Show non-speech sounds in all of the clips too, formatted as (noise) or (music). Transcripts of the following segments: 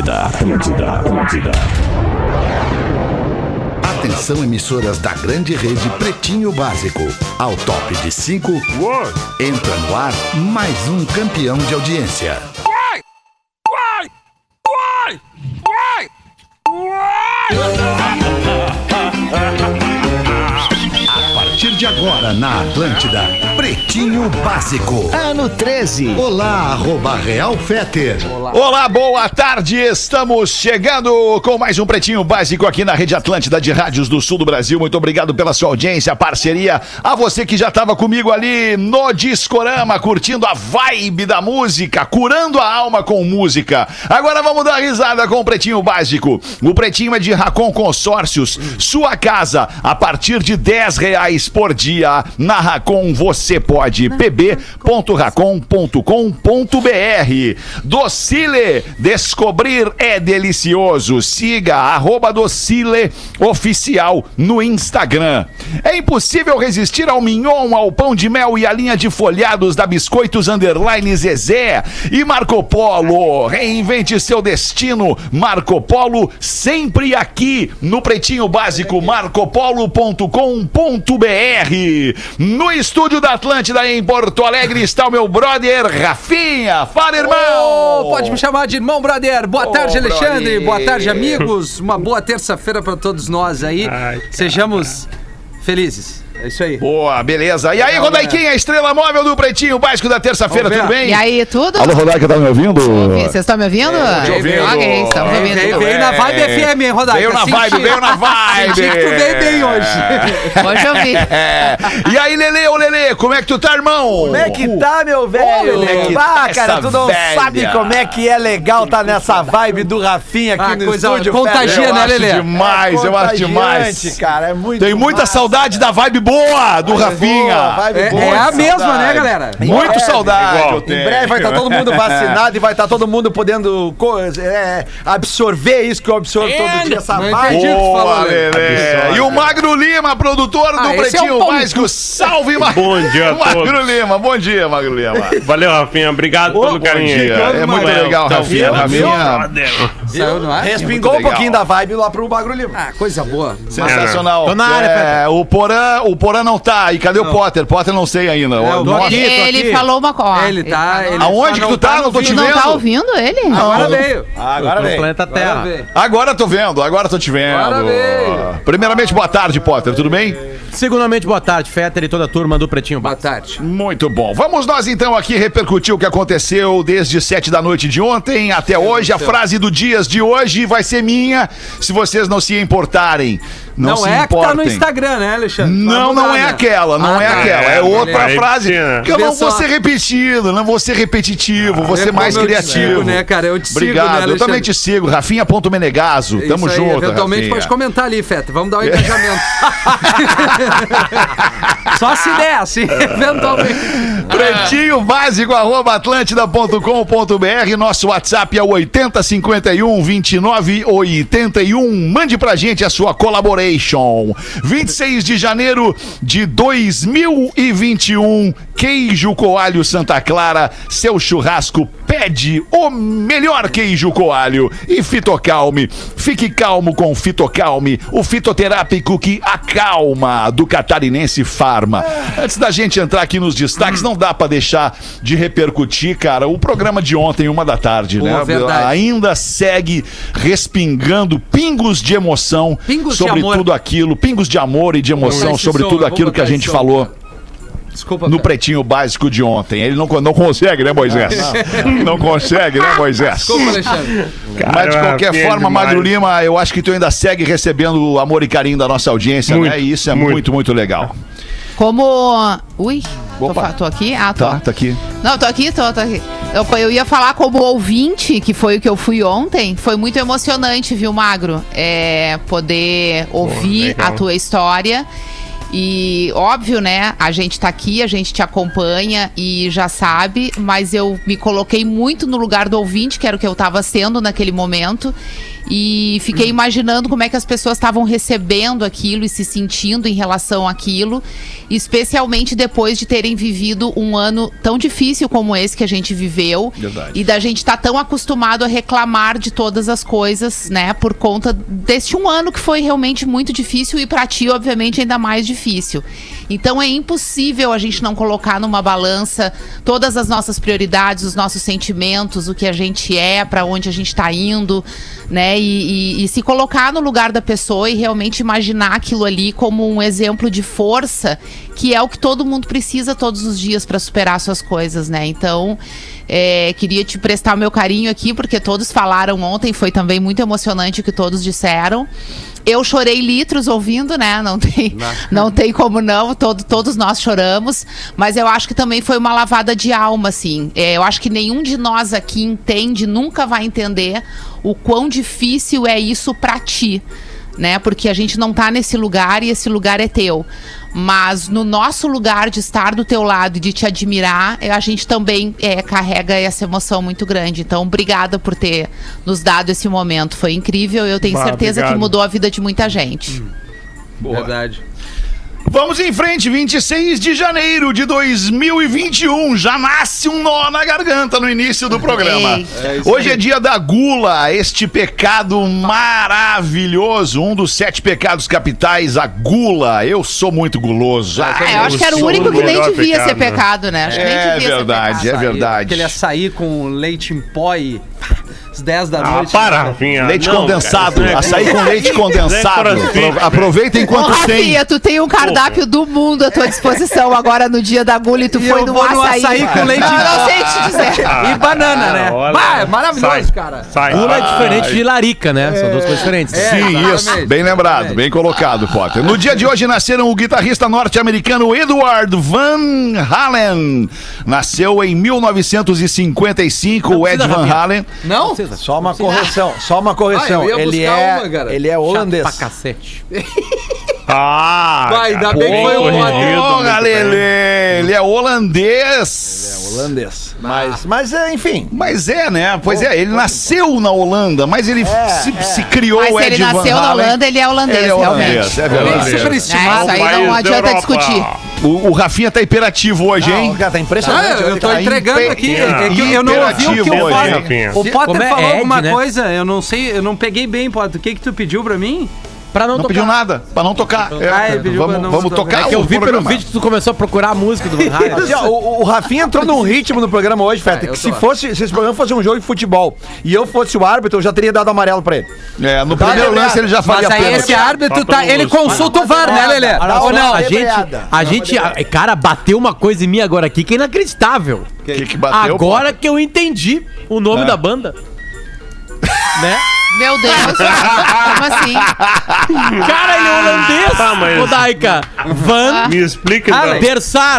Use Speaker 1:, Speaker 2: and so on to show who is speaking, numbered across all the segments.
Speaker 1: Atlântida, Atlântida.
Speaker 2: Atenção, emissoras da grande rede Pretinho Básico. Ao top de 5, entra no ar mais um campeão de audiência. A partir de agora, na Atlântida, Pretinho Básico.
Speaker 3: Ano 13.
Speaker 2: Olá, arroba Real Feter.
Speaker 4: Olá, boa tarde. Estamos chegando com mais um Pretinho Básico aqui na Rede Atlântida de Rádios do Sul do Brasil. Muito obrigado pela sua audiência, parceria. A você que já estava comigo ali no Discorama, curtindo a vibe da música, curando a alma com música. Agora vamos dar risada com o Pretinho Básico. O Pretinho é de Racon Consórcios. Sua casa a partir de 10 reais por dia. Na Racon você pode. pb.racon.com.br Docile, descobrir é delicioso. Siga arroba Docile Oficial no Instagram. É impossível resistir ao mignon, ao pão de mel e à linha de folhados da Biscoitos Underline Zezé. E Marco Polo, reinvente seu destino. Marco Polo sempre aqui no Pretinho Básico marcopolo.com.br. No estúdio da Atlântida em Porto Alegre está o meu brother Rafinha. Fala, irmão!
Speaker 5: Ô, pode me chamar de irmão, brother. Boa
Speaker 4: Ô,
Speaker 5: tarde, Alexandre.
Speaker 4: brother.
Speaker 5: Boa tarde, amigos. Uma boa terça-feira pra todos nós aí. Sejamos felizes. É isso aí.
Speaker 4: Boa, beleza. E aí,
Speaker 5: Legal,
Speaker 4: Rodaiquinha, a estrela móvel do Pretinho Básico da terça-feira, tudo bem?
Speaker 6: E aí, tudo?
Speaker 4: Alô, Rodaica, tá me ouvindo?
Speaker 6: Ouvi- Vocês estão me ouvindo?
Speaker 4: te ouvindo.
Speaker 6: Ok, estamos
Speaker 4: É,
Speaker 6: ouvindo.
Speaker 5: Veio, veio na vibe FM, hein, Rodaica?
Speaker 4: Veio na vibe, veio na vibe. (laughs)
Speaker 5: Senti que tu veio bem hoje. (laughs)
Speaker 6: Hoje eu vi. (laughs)
Speaker 4: É. E aí, Lele, ô Lele, como é que tu tá, irmão?
Speaker 3: Como é que tá, meu velho?
Speaker 4: Como é que
Speaker 3: ah,
Speaker 4: tá
Speaker 3: cara, tu não
Speaker 4: velha?
Speaker 3: sabe como é que é legal tá nessa vibe do Rafinha aqui
Speaker 5: Ah,
Speaker 3: no
Speaker 5: coisa
Speaker 3: estúdio.
Speaker 5: contagia,
Speaker 4: Eu
Speaker 5: né,
Speaker 4: acho
Speaker 5: Lelê?
Speaker 4: demais, eu acho demais.
Speaker 3: contagiante, cara, é muito
Speaker 4: Tem muita saudade da vibe boa do
Speaker 3: Boa,
Speaker 4: Rafinha.
Speaker 3: vibe
Speaker 5: É,
Speaker 3: boa,
Speaker 5: é a
Speaker 3: saudade.
Speaker 5: mesma, né, galera?
Speaker 4: Muito
Speaker 3: É,
Speaker 4: saudade tenho.
Speaker 3: Em breve vai estar todo mundo (laughs) vacinado e vai estar todo mundo podendo é, absorver isso que eu absorvo todo dia, essa vibe.
Speaker 4: Boa,
Speaker 5: Lelê.
Speaker 4: Lelê. E o Magro Lima, produtor do
Speaker 5: Ah, é
Speaker 4: Pretinho
Speaker 5: pão
Speaker 4: Básico. Salve, Magro.
Speaker 7: Bom dia (laughs) todos.
Speaker 4: Lima, bom dia, Magro Lima.
Speaker 7: Valeu, Rafinha. Obrigado
Speaker 4: Bom
Speaker 7: pelo carinho.
Speaker 4: dia. É muito
Speaker 7: Valeu.
Speaker 4: legal,
Speaker 7: Então,
Speaker 4: Rafinha. Rafinha.
Speaker 5: Saiu no ar?
Speaker 3: Respingou um pouquinho da vibe lá pro Bagro Lima.
Speaker 5: Ah, coisa boa.
Speaker 4: Sensacional.
Speaker 3: Tô na área,
Speaker 4: é, o Porã, o Porã não tá. E cadê o Potter? Potter não sei ainda.
Speaker 5: É,
Speaker 4: Nossa.
Speaker 5: aqui.
Speaker 6: Ele falou uma coisa.
Speaker 5: Ele tá. Ele
Speaker 4: Aonde
Speaker 5: só
Speaker 4: que tu tá? Não tô
Speaker 5: no
Speaker 4: te
Speaker 5: vídeo.
Speaker 6: Não
Speaker 4: vendo?
Speaker 6: tá ouvindo ele?
Speaker 5: Agora veio.
Speaker 3: Agora vem.
Speaker 5: Agora veio.
Speaker 4: Agora tô vendo, agora tô te vendo.
Speaker 5: Agora veio.
Speaker 4: Primeiramente, boa tarde, Potter, tudo bem?
Speaker 8: Segundamente, boa tarde, Fetter e toda a turma do Pretinho
Speaker 5: Boa tarde.
Speaker 4: Muito bom. Vamos nós então aqui repercutir o que aconteceu desde sete da noite de ontem até hoje. A frase do dias de hoje vai ser minha, se vocês não se importarem. Não,
Speaker 5: Não,
Speaker 4: se
Speaker 5: é a que
Speaker 4: importem.
Speaker 5: tá no Instagram, né, Alexandre?
Speaker 4: Não, Não
Speaker 5: mudar,
Speaker 4: é
Speaker 5: né?
Speaker 4: aquela, não
Speaker 5: Ah,
Speaker 4: é
Speaker 5: tá.
Speaker 4: aquela. É
Speaker 7: É,
Speaker 4: outra
Speaker 7: é
Speaker 4: frase. Que eu não vou ser repetido, não vou ser repetitivo, vou
Speaker 5: É
Speaker 4: ser mais
Speaker 5: como eu te
Speaker 4: criativo.
Speaker 5: sigo, né, cara? Eu te sigo,
Speaker 4: Obrigado,
Speaker 5: né,
Speaker 4: eu também te sigo. Rafinha.menegaso. Tamo
Speaker 5: Isso aí,
Speaker 4: junto.
Speaker 5: Eventualmente
Speaker 4: Rafinha.
Speaker 5: pode comentar ali, Feta. Vamos dar um engajamento. (laughs) Só se der, assim, eventualmente.
Speaker 4: Pretinho básico, arroba atlântida.com.br. Nosso WhatsApp é o 8051 29 81. Mande pra gente a sua collaboration. 26 de janeiro de 2021. Queijo Coalho Santa Clara. Seu churrasco pede o melhor queijo coalho. E Fitocalme. Fique calmo com Fitocalme, o fitoterápico que acalma do catarinense Farma. Antes da gente entrar aqui nos destaques, não dá pra deixar de repercutir, cara, o programa de ontem, uma da tarde,
Speaker 5: Pô,
Speaker 4: né?
Speaker 5: verdade.
Speaker 4: Ainda segue respingando pingos de emoção
Speaker 5: Pingos de
Speaker 4: sobre
Speaker 5: amor.
Speaker 4: tudo aquilo, pingos de amor e de emoção sobre tudo aquilo que a gente
Speaker 5: som.
Speaker 4: falou
Speaker 5: Desculpa,
Speaker 4: no
Speaker 5: Feta.
Speaker 4: pretinho básico de ontem. Ele não, não consegue, né, Moisés? Não, (laughs) consegue, né, Moisés?
Speaker 5: Desculpa, Alexandre.
Speaker 4: Mas de qualquer forma,
Speaker 7: demais.
Speaker 4: Magro Lima, eu acho que tu ainda segue recebendo o amor e carinho da nossa audiência,
Speaker 7: Muito,
Speaker 4: né? E isso é muito,
Speaker 7: muito.
Speaker 4: muito, legal.
Speaker 6: Como. Ui, tô,
Speaker 4: Opa.
Speaker 6: fa- tô aqui? Ah, tô.
Speaker 4: Tá, tá aqui.
Speaker 6: Não, tô aqui, tô, tô aqui. Eu, eu ia falar como ouvinte, que foi o que eu fui ontem. Foi muito emocionante, viu, Magro? É, poder ouvir a tua história. E óbvio, né? A gente tá aqui, a gente te acompanha e já sabe, mas eu me coloquei muito no lugar do ouvinte, que era o que eu tava sendo naquele momento. E fiquei imaginando como é que as pessoas estavam recebendo aquilo e se sentindo em relação àquilo, especialmente depois de terem vivido um ano tão difícil como esse que a gente viveu.
Speaker 4: Verdade.
Speaker 6: E da gente estar tão acostumado a reclamar de todas as coisas, né? Por conta deste um ano que foi realmente muito difícil e pra ti, obviamente, ainda mais difícil. Então é impossível a gente não colocar numa balança todas as nossas prioridades, os nossos sentimentos, o que a gente é, pra onde a gente tá indo, né? E, e- e se colocar no lugar da pessoa e realmente imaginar aquilo ali como um exemplo de força, que é o que todo mundo precisa todos os dias pra superar suas coisas, né? Então, é, queria te prestar meu carinho aqui, porque todos falaram ontem, foi também muito emocionante o que todos disseram. Eu chorei litros ouvindo, né? Não tem, (laughs) não tem como não, todo, todos nós choramos. Mas eu acho que também foi uma lavada de alma, assim. É, eu acho que nenhum de nós aqui entende, nunca vai entender o quão difícil é isso pra ti né? Porque a gente não tá nesse lugar e esse lugar é teu. Mas no nosso lugar de estar do teu lado e de te admirar, eh, a gente também eh, carrega essa emoção muito grande. Então, obrigada por ter nos dado esse momento. Foi incrível. Eu tenho
Speaker 1: Bah,
Speaker 6: certeza que
Speaker 1: obrigado.
Speaker 6: mudou a vida de muita gente.
Speaker 5: Verdade.
Speaker 4: Vamos em frente, 26 de janeiro de 2021. Já nasce um nó na garganta no início do programa.
Speaker 6: Ei.
Speaker 4: Hoje é dia da gula, este pecado maravilhoso. Um dos sete pecados capitais, a gula. Eu sou muito guloso.
Speaker 6: Ah, eu acho que era o único que nem devia
Speaker 1: pecado,
Speaker 6: ser
Speaker 1: né?
Speaker 6: pecado, né? Acho que nem
Speaker 4: É
Speaker 6: devia
Speaker 4: verdade,
Speaker 6: ser
Speaker 4: é
Speaker 6: pecado.
Speaker 4: verdade.
Speaker 5: Aquele açaí com leite em pó e às 10 da
Speaker 1: Ah,
Speaker 5: noite.
Speaker 1: para, Rafinha.
Speaker 4: Leite
Speaker 1: Não,
Speaker 4: condensado,
Speaker 1: cara, é-
Speaker 4: açaí com leite condensado.
Speaker 1: É
Speaker 4: Aproveita
Speaker 6: Ô,
Speaker 4: enquanto tem.
Speaker 6: Rafinha, tu tem um cardápio do mundo à tua disposição agora no dia da gula e tu
Speaker 5: E
Speaker 6: foi no açaí.
Speaker 5: açaí com leite
Speaker 6: Não, eu não sei te dizer.
Speaker 1: Ah,
Speaker 5: E banana, né?
Speaker 1: olha.
Speaker 5: É maravilhoso,
Speaker 1: Sai,
Speaker 5: cara.
Speaker 1: Sai.
Speaker 8: Gula é
Speaker 1: Ah,
Speaker 8: diferente de larica, né? São duas coisas diferentes.
Speaker 5: É.
Speaker 4: Sim, isso. Bem lembrado, bem colocado, Potter. No dia de hoje nasceram o guitarrista norte-americano Edward Van Halen. Nasceu em 1955, o Ed Van
Speaker 8: Rafinha.
Speaker 4: Halen.
Speaker 5: Não?
Speaker 3: Só uma correção, só uma correção.
Speaker 5: Ah, eu ia
Speaker 3: ele, é,
Speaker 5: uma, cara.
Speaker 3: ele é
Speaker 8: Chato
Speaker 3: holandês.
Speaker 8: pra cacete. (laughs)
Speaker 1: Ah,
Speaker 5: Vai, ainda bem que foi o
Speaker 4: Porra,
Speaker 1: bem.
Speaker 4: Lelê, ele é holandês.
Speaker 3: Mas, mas é, enfim.
Speaker 4: Mas é, né? Pois é, ele nasceu na Holanda, mas ele se, se criou
Speaker 6: Mas
Speaker 4: Ed
Speaker 6: ele
Speaker 4: Van
Speaker 6: nasceu na. Holanda, ele é holandês,
Speaker 4: Ele é holandês,
Speaker 6: realmente.
Speaker 4: é verdade.
Speaker 5: superestimado.
Speaker 6: É, isso aí não
Speaker 1: País da
Speaker 6: adianta discutir.
Speaker 4: O, o Rafinha tá hiperativo hoje,
Speaker 3: Não,
Speaker 4: hein?
Speaker 3: cara, tá impressionante.
Speaker 5: Ah, eu tô
Speaker 4: Tá
Speaker 5: entregando
Speaker 4: impe-
Speaker 5: aqui.
Speaker 1: Ah,
Speaker 5: É eu não ouvi o que
Speaker 4: imperativo
Speaker 5: o Potter.
Speaker 1: Rafinha.
Speaker 5: O Potter
Speaker 8: é
Speaker 5: falou
Speaker 8: Ed,
Speaker 5: alguma
Speaker 8: né?
Speaker 5: coisa, eu não sei, eu não peguei bem, Potter. O que que tu pediu pra mim?
Speaker 8: Pra não,
Speaker 4: Não
Speaker 8: tocar.
Speaker 4: pediu nada, pra não tocar. É,
Speaker 5: Ah, ele pediu
Speaker 4: vamos
Speaker 5: pra não
Speaker 4: vamos
Speaker 5: tocar.
Speaker 4: tocar
Speaker 8: É que eu vi pelo vídeo que tu começou a procurar a música do Van
Speaker 3: o, o Rafinha entrou num ritmo no programa hoje, Feta,
Speaker 5: eu
Speaker 3: que se fosse, se esse programa fosse um jogo de futebol e eu fosse o árbitro, eu já teria dado amarelo pra ele.
Speaker 4: É, no primeiro lance ele já
Speaker 5: Mas
Speaker 4: faria
Speaker 5: aí
Speaker 4: pênalti.
Speaker 5: esse árbitro tá. Ele consulta o VAR, né, Lelê?
Speaker 3: Dá
Speaker 8: só,
Speaker 3: uma
Speaker 8: a gente, a gente, cara, bateu uma coisa em mim agora aqui que é inacreditável.
Speaker 4: O que, que bateu?
Speaker 8: Agora que eu entendi o nome
Speaker 4: É.
Speaker 8: da banda. (laughs) né?
Speaker 6: Meu Deus, como assim?
Speaker 8: Cara, ele é holandês,
Speaker 1: Tá, mas-
Speaker 8: Rodaica. Van
Speaker 1: Me explica
Speaker 5: Ah,
Speaker 1: então.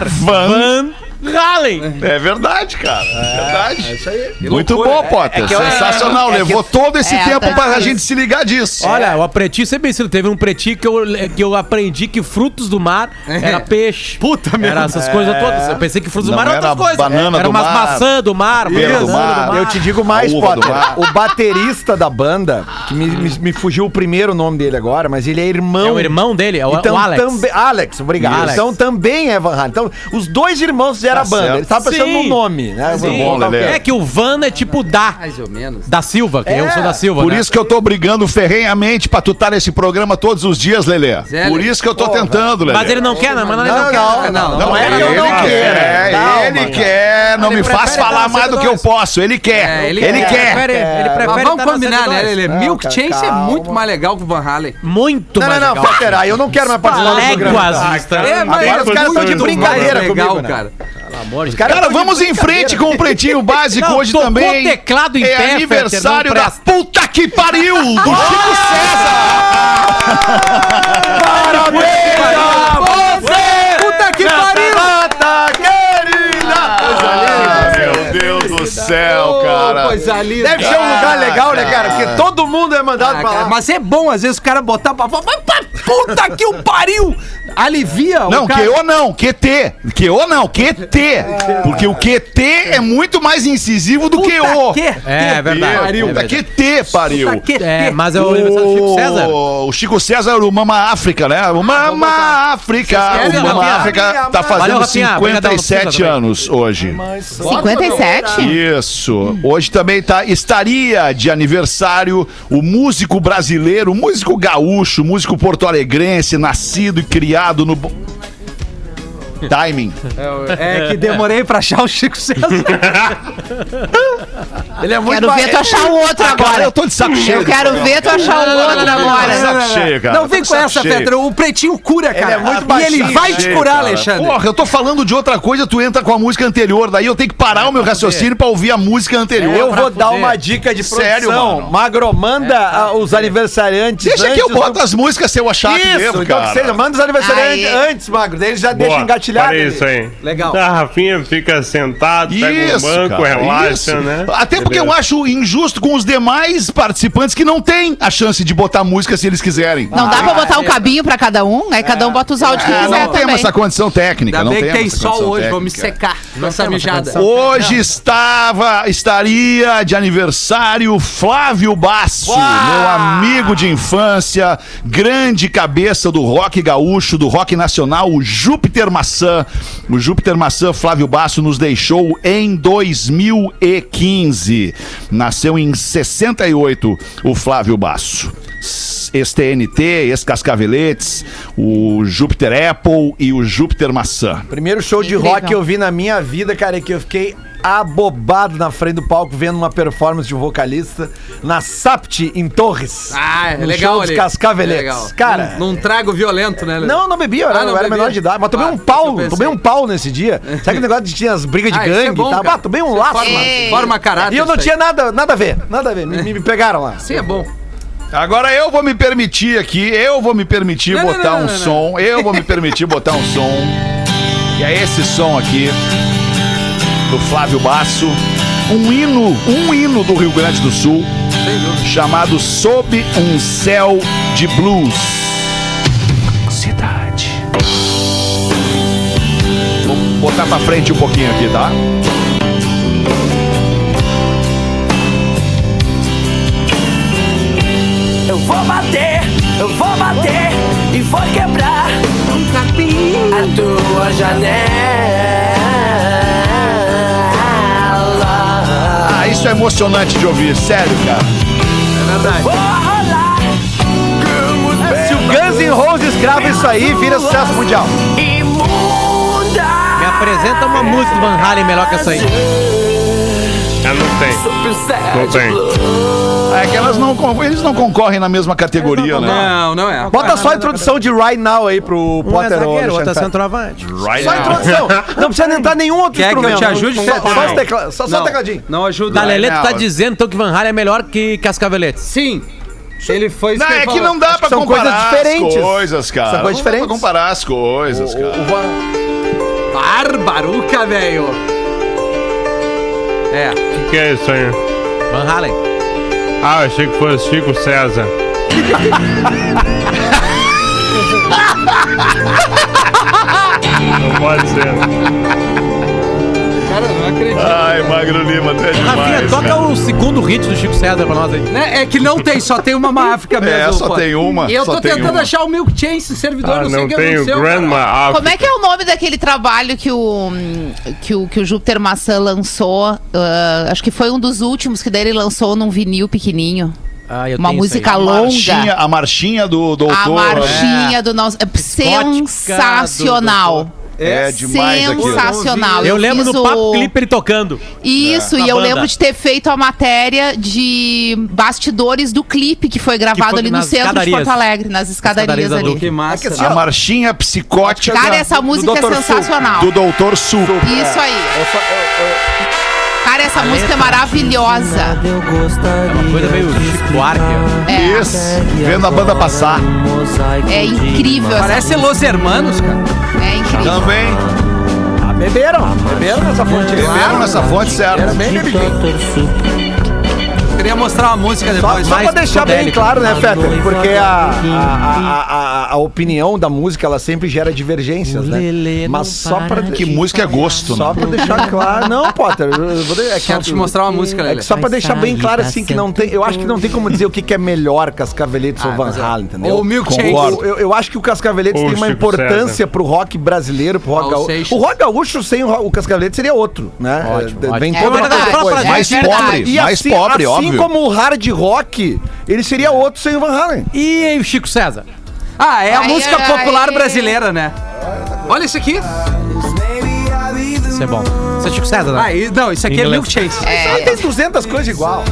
Speaker 4: Van.
Speaker 8: Van Halen.
Speaker 4: É verdade, cara. É verdade.
Speaker 3: É isso aí.
Speaker 4: Muito bom, Potter. Sensacional.
Speaker 3: é que-
Speaker 4: Levou todo esse
Speaker 6: É,
Speaker 4: tempo
Speaker 6: tá.
Speaker 4: pra gente se ligar disso.
Speaker 8: Olha, o pretinho sempre ensino. Teve um pretinho que eu, que eu aprendi que frutos do mar era peixe.
Speaker 5: Puta merda.
Speaker 8: Era essas coisas todas. Eu pensei que frutos do
Speaker 4: Não
Speaker 8: mar era
Speaker 4: era
Speaker 8: outras coisas.
Speaker 4: banana
Speaker 8: era
Speaker 4: do
Speaker 8: umas
Speaker 4: mar,
Speaker 8: maçã do mar,
Speaker 4: pera do mar.
Speaker 3: Eu te digo mais,
Speaker 4: A uva do
Speaker 3: Potter.
Speaker 4: mar.
Speaker 3: O baterista da banda, que me, me, me fugiu o primeiro nome dele agora, mas ele é irmão.
Speaker 8: É o irmão dele, é o,
Speaker 3: Então,
Speaker 8: o Alex.
Speaker 3: Também, Alex, obrigado.
Speaker 8: Alex.
Speaker 3: Então também é Van Halen. Então, os dois irmãos fizeram
Speaker 4: Tá
Speaker 3: a banda.
Speaker 4: certo.
Speaker 3: Ele tava pensando
Speaker 8: Sim.
Speaker 3: no nome, né?
Speaker 8: Sim. É que o Van é tipo da.
Speaker 5: Mais ou menos.
Speaker 8: Da Silva, que eu
Speaker 3: É,
Speaker 8: sou da Silva.
Speaker 4: Por
Speaker 8: né?
Speaker 4: isso que eu tô brigando ferrenhamente pra tu estar nesse programa todos os dias, Lelê.
Speaker 5: Zé,
Speaker 4: Por isso que eu tô
Speaker 3: Porra.
Speaker 4: tentando, Lelê.
Speaker 8: Mas ele não quer, não, mas não, ele não,
Speaker 3: Não,
Speaker 8: quer.
Speaker 3: não, não, não,
Speaker 5: não,
Speaker 3: é que eu
Speaker 4: ele
Speaker 3: não
Speaker 4: quer,
Speaker 3: quero.
Speaker 4: Ele quer, não me faz falar mais do que eu posso. Ele quer,
Speaker 5: É,
Speaker 4: ele, quer.
Speaker 8: ele prefere
Speaker 5: Mas vamos
Speaker 8: tá na
Speaker 5: combinar, né,
Speaker 8: 102.
Speaker 5: Lelê?
Speaker 3: Não,
Speaker 5: Milk Chance é muito mais legal que o Van Halen.
Speaker 8: Muito
Speaker 3: Não, não,
Speaker 8: mais
Speaker 3: não,
Speaker 8: legal.
Speaker 3: Potter, aí eu não quero mais participar do programa.
Speaker 8: Léguas. está-
Speaker 5: É, mas
Speaker 3: Agora os caras estão de brincadeira comigo, né?
Speaker 5: cara.
Speaker 8: Amor de
Speaker 3: Cara,
Speaker 4: Cara, vamos em frente com o Pretinho Básico
Speaker 8: Não,
Speaker 4: hoje também.
Speaker 8: teclado em
Speaker 4: é
Speaker 8: pé,
Speaker 4: aniversário da puta que pariu do Chico César.
Speaker 3: Parabéns a você!
Speaker 5: Puta que pariu!
Speaker 3: Data querida!
Speaker 4: Ah,
Speaker 3: linda.
Speaker 4: meu Deus do céu, cara.
Speaker 5: Coisa linda.
Speaker 3: Deve ser um lugar legal, né, cara? Porque todo mundo é mandado
Speaker 5: Ah,
Speaker 3: pra lá.
Speaker 5: Mas é bom, às vezes, o cara botar pra Puta que o pariu! Alivia
Speaker 4: Não,
Speaker 5: o cara.
Speaker 4: QO não, QT. QO não, QT. Porque o QT é muito mais incisivo do que o.
Speaker 5: que,
Speaker 8: É, é verdade.
Speaker 5: pariu.
Speaker 8: É
Speaker 4: Puta,
Speaker 8: verdade.
Speaker 4: QT, pariu.
Speaker 5: Puta que,
Speaker 8: É, mas é o aniversário do Chico César.
Speaker 4: O Chico César, o Mama África, né? O Mama África. O Mama
Speaker 8: Rafinha?
Speaker 4: África tá
Speaker 8: Valeu,
Speaker 4: fazendo
Speaker 8: Rafinha. Obrigadão, não precisa
Speaker 4: 57
Speaker 8: também.
Speaker 4: anos hoje.
Speaker 6: 57?
Speaker 4: Isso. Hoje também tá, estaria de aniversário o músico brasileiro, músico gaúcho, músico porto-alegrense, nascido e criado no. Timing.
Speaker 5: É que demorei pra achar o Chico César. (laughs) Ele é muito
Speaker 6: Quero ver tu achar o outro
Speaker 4: Cara,
Speaker 6: agora.
Speaker 4: eu tô de saco cheio.
Speaker 6: Eu quero ver tu achar o outro agora.
Speaker 4: cheio, cara.
Speaker 5: Não vem com essa,
Speaker 4: cheio.
Speaker 5: Pedro. O pretinho cura, cara.
Speaker 3: é muito
Speaker 5: e ele
Speaker 3: baixinho,
Speaker 5: vai te curar,
Speaker 4: cara.
Speaker 5: Alexandre.
Speaker 4: Porra, eu tô falando de outra coisa, tu entra com a música anterior, daí eu tenho que parar o meu raciocínio pra ouvir a música anterior.
Speaker 3: Eu vou dar uma dica de
Speaker 4: Sério,
Speaker 3: produção.
Speaker 4: mano.
Speaker 3: Magro, manda ah, os aniversariantes
Speaker 4: Deixa que eu boto
Speaker 3: do-
Speaker 4: as músicas se eu achar que
Speaker 3: Isso,
Speaker 4: devo,
Speaker 3: então
Speaker 4: cara.
Speaker 3: que seja, manda os aniversariantes antes, Magro. Daí eles já deixam engatilhado.
Speaker 1: Farei
Speaker 3: ali.
Speaker 1: isso aí.
Speaker 5: Legal.
Speaker 1: A Rafinha fica sentado, pega
Speaker 4: Isso,
Speaker 1: um banco,
Speaker 4: cara,
Speaker 1: relaxa,
Speaker 4: isso.
Speaker 1: né?
Speaker 4: Até porque eu
Speaker 1: Beleza.
Speaker 4: acho injusto com os demais participantes que não têm a chance de botar música se eles quiserem.
Speaker 6: Não dá pra botar um cabinho pra cada um, né? Cada um bota os áudios que
Speaker 4: Ah,
Speaker 6: quiser
Speaker 4: não temos
Speaker 6: também.
Speaker 4: essa condição técnica.
Speaker 5: Ainda
Speaker 4: não
Speaker 5: bem que
Speaker 4: temos
Speaker 5: tem
Speaker 4: essa
Speaker 5: sol hoje, vou me
Speaker 4: técnica.
Speaker 5: secar nessa mijada.
Speaker 4: Hoje estava, estaria de aniversário Flávio Basso, meu amigo de infância, grande cabeça do rock gaúcho, do rock nacional, o Júpiter Maçã. O Júpiter Maçã, Flávio Basso, nos deixou em 2015. Nasceu em 68 o Flávio Basso. Ex-TNT, ex-Cascaveletes, o Júpiter Apple e o Júpiter Maçã.
Speaker 3: Primeiro show de
Speaker 6: Incrível.
Speaker 3: rock que eu vi na minha vida, cara, é que eu fiquei abobado na frente do palco vendo uma performance de um vocalista na Sapt em Torres.
Speaker 5: Ah, é
Speaker 3: no
Speaker 5: legal
Speaker 3: show
Speaker 5: ali.
Speaker 3: Cascaveletes.
Speaker 5: É legal.
Speaker 3: Cara,
Speaker 5: Num, num trago violento, né?
Speaker 3: Não, não bebi, eu era,
Speaker 5: Ah, não
Speaker 3: eu era
Speaker 5: bebia?
Speaker 3: menor de idade. Mas tomei
Speaker 5: Ah,
Speaker 3: um pau, tomei um pau nesse dia. Sabe aquele negócio de tinha as brigas de
Speaker 5: Ah, isso
Speaker 3: gangue
Speaker 5: é bom,
Speaker 3: e tal?
Speaker 5: cara.
Speaker 3: Ah, tomei um
Speaker 5: Isso
Speaker 3: laço,
Speaker 5: forma, forma caráter.
Speaker 3: E eu não tinha nada, nada a ver, nada a ver. Me, me pegaram lá.
Speaker 5: Sim, é bom.
Speaker 4: Agora eu vou me permitir aqui, eu vou me permitir
Speaker 5: Não,
Speaker 4: botar
Speaker 5: não,
Speaker 4: um
Speaker 5: não, não.
Speaker 4: som, eu vou me permitir botar um som, que é esse som aqui, do Flávio Basso, um hino, um hino do Rio Grande do Sul, chamado Sob um Céu de Blues. Cidade. Vou botar pra frente um pouquinho aqui, tá?
Speaker 7: Eu vou bater, eu vou bater e vou quebrar um capim a tua janela.
Speaker 4: Isso é emocionante de ouvir, sério, cara.
Speaker 5: É verdade.
Speaker 3: Se o Guns N' Roses grava isso aí, vira sucesso mundial.
Speaker 8: Me apresenta uma música do Van Halen melhor que essa aí.
Speaker 1: Ah, não tem. Não tem.
Speaker 4: É que elas não, eles não concorrem na mesma categoria, né?
Speaker 5: Não, não é.
Speaker 3: Bota só a introdução de Right Now aí pro
Speaker 8: Um é
Speaker 3: Potter
Speaker 8: zagueiro, outro é centroavante.
Speaker 4: Right
Speaker 3: Só a introdução. (laughs) Não precisa entrar nenhum outro
Speaker 5: Quer que eu
Speaker 3: instrumento.
Speaker 5: te ajude,
Speaker 3: Só, só, os tecla- só, só
Speaker 5: não,
Speaker 3: o tecladinho.
Speaker 5: Não ajuda.
Speaker 8: Da Lelê, tu tá
Speaker 4: não.
Speaker 8: dizendo então que Van Halen é melhor que Cascaveletes.
Speaker 5: Sim. Ele foi
Speaker 4: Não, é que não dá pra
Speaker 3: são
Speaker 4: comparar
Speaker 3: coisas diferentes.
Speaker 4: as coisas, cara.
Speaker 3: São coisas
Speaker 4: Não dá
Speaker 3: diferentes.
Speaker 4: pra comparar as coisas, cara.
Speaker 5: Barbaruca, velho. É.
Speaker 1: O que, que é isso aí?
Speaker 8: Van Halen.
Speaker 1: Ah, eu achei que fosse Chico César. (laughs) Não pode ser.
Speaker 5: Acredito.
Speaker 4: Ai, Magro Lima, tu é
Speaker 8: Rafinha,
Speaker 4: demais.
Speaker 8: toca
Speaker 4: cara.
Speaker 8: o segundo hit do Chico César pra nós aí.
Speaker 5: Né? É que não tem, só tem uma Máfrica mesmo.
Speaker 4: É, só
Speaker 5: pô.
Speaker 4: tem uma,
Speaker 5: E eu tô tentando
Speaker 4: uma.
Speaker 5: achar o Milk Chain, esse servidor,
Speaker 1: Ah,
Speaker 5: não sei o
Speaker 1: não
Speaker 5: que
Speaker 1: tem o
Speaker 5: aconteceu.
Speaker 1: Grandma
Speaker 5: cara.
Speaker 6: Como é que é o nome daquele trabalho que o, que o, que o Júpiter Maçã lançou? Ah, acho que foi um dos últimos que daí ele lançou num vinil pequenininho.
Speaker 8: Ah, eu
Speaker 6: Uma
Speaker 8: tenho
Speaker 6: música
Speaker 4: A
Speaker 6: longa.
Speaker 4: marchinha, a marchinha do doutor.
Speaker 6: A marchinha do nosso. é Sensacional.
Speaker 4: É demais aquilo.
Speaker 6: Sensacional.
Speaker 8: Eu lembro do
Speaker 6: o-
Speaker 8: Papo Clipper tocando.
Speaker 6: Isso,
Speaker 8: É.
Speaker 6: e
Speaker 8: Na
Speaker 6: eu
Speaker 8: banda.
Speaker 6: lembro de ter feito a matéria de bastidores do clipe que foi gravado
Speaker 8: foi
Speaker 6: ali no centro
Speaker 8: escadarias.
Speaker 6: de Porto Alegre, nas escadarias
Speaker 8: escadarias da
Speaker 6: ali.
Speaker 8: Duque.
Speaker 5: Que massa.
Speaker 3: assim,
Speaker 4: A marchinha psicótica
Speaker 6: Cara, essa
Speaker 3: do
Speaker 6: música é
Speaker 3: Dr. Sul.
Speaker 6: sensacional.
Speaker 4: do doutor Sul.
Speaker 6: Isso aí. Cara, essa música é maravilhosa.
Speaker 8: Uma coisa meio Chico Buarque.
Speaker 6: É,
Speaker 4: Isso, vendo a banda passar.
Speaker 6: é incrível essa
Speaker 5: Parece Los Hermanos, cara.
Speaker 4: Também.
Speaker 3: Ah, beberam. Beberam nessa fonte.
Speaker 4: Beberam nessa fonte, certo.
Speaker 3: Era bem bebidinho.
Speaker 5: Queria mostrar uma música
Speaker 3: Só,
Speaker 5: depois.
Speaker 3: só pra
Speaker 8: mais
Speaker 3: deixar bem claro, né, Feta? Porque a, a, a, a- opinião da música, ela sempre gera divergências, né? Mas só
Speaker 8: para
Speaker 3: pra...
Speaker 4: Que música é gosto,
Speaker 3: Só
Speaker 4: né?
Speaker 3: pra deixar claro... Não, Potter, eu vou... de- É que
Speaker 5: Quero te mostrar uma música,
Speaker 3: É
Speaker 5: Lelê.
Speaker 3: que só pra deixar bem claro, assim, que não tem... Eu acho que não tem como dizer o que, que é melhor Cascaveletes ou
Speaker 5: Ah,
Speaker 3: Van
Speaker 5: mas é.
Speaker 3: Halen, entendeu?
Speaker 5: Ou Milkshake.
Speaker 3: Eu, eu acho que o Cascaveletes tem uma importância pro rock brasileiro, pro rock gaúcho. O rock gaúcho sem o, o Cascaveletes seria outro, né?
Speaker 8: Ótimo,
Speaker 3: É, Vem
Speaker 8: ótimo.
Speaker 3: toda
Speaker 6: É
Speaker 3: uma coisa.
Speaker 6: é
Speaker 4: Mais pobre,
Speaker 3: E
Speaker 4: mais
Speaker 3: assim,
Speaker 4: pobre,
Speaker 3: assim como o hard rock, ele seria outro sem o Van Halen.
Speaker 8: E o Chico César?
Speaker 5: Ah, é a
Speaker 6: Ai,
Speaker 5: música
Speaker 6: ai,
Speaker 5: popular
Speaker 6: ai.
Speaker 5: brasileira, né? Olha isso aqui.
Speaker 8: Isso é bom. Isso é Chico César, né?
Speaker 5: Ah, e- não, isso aqui é
Speaker 8: Inglês.
Speaker 5: Milkshake.
Speaker 6: É,
Speaker 3: Tem 200 coisas igual.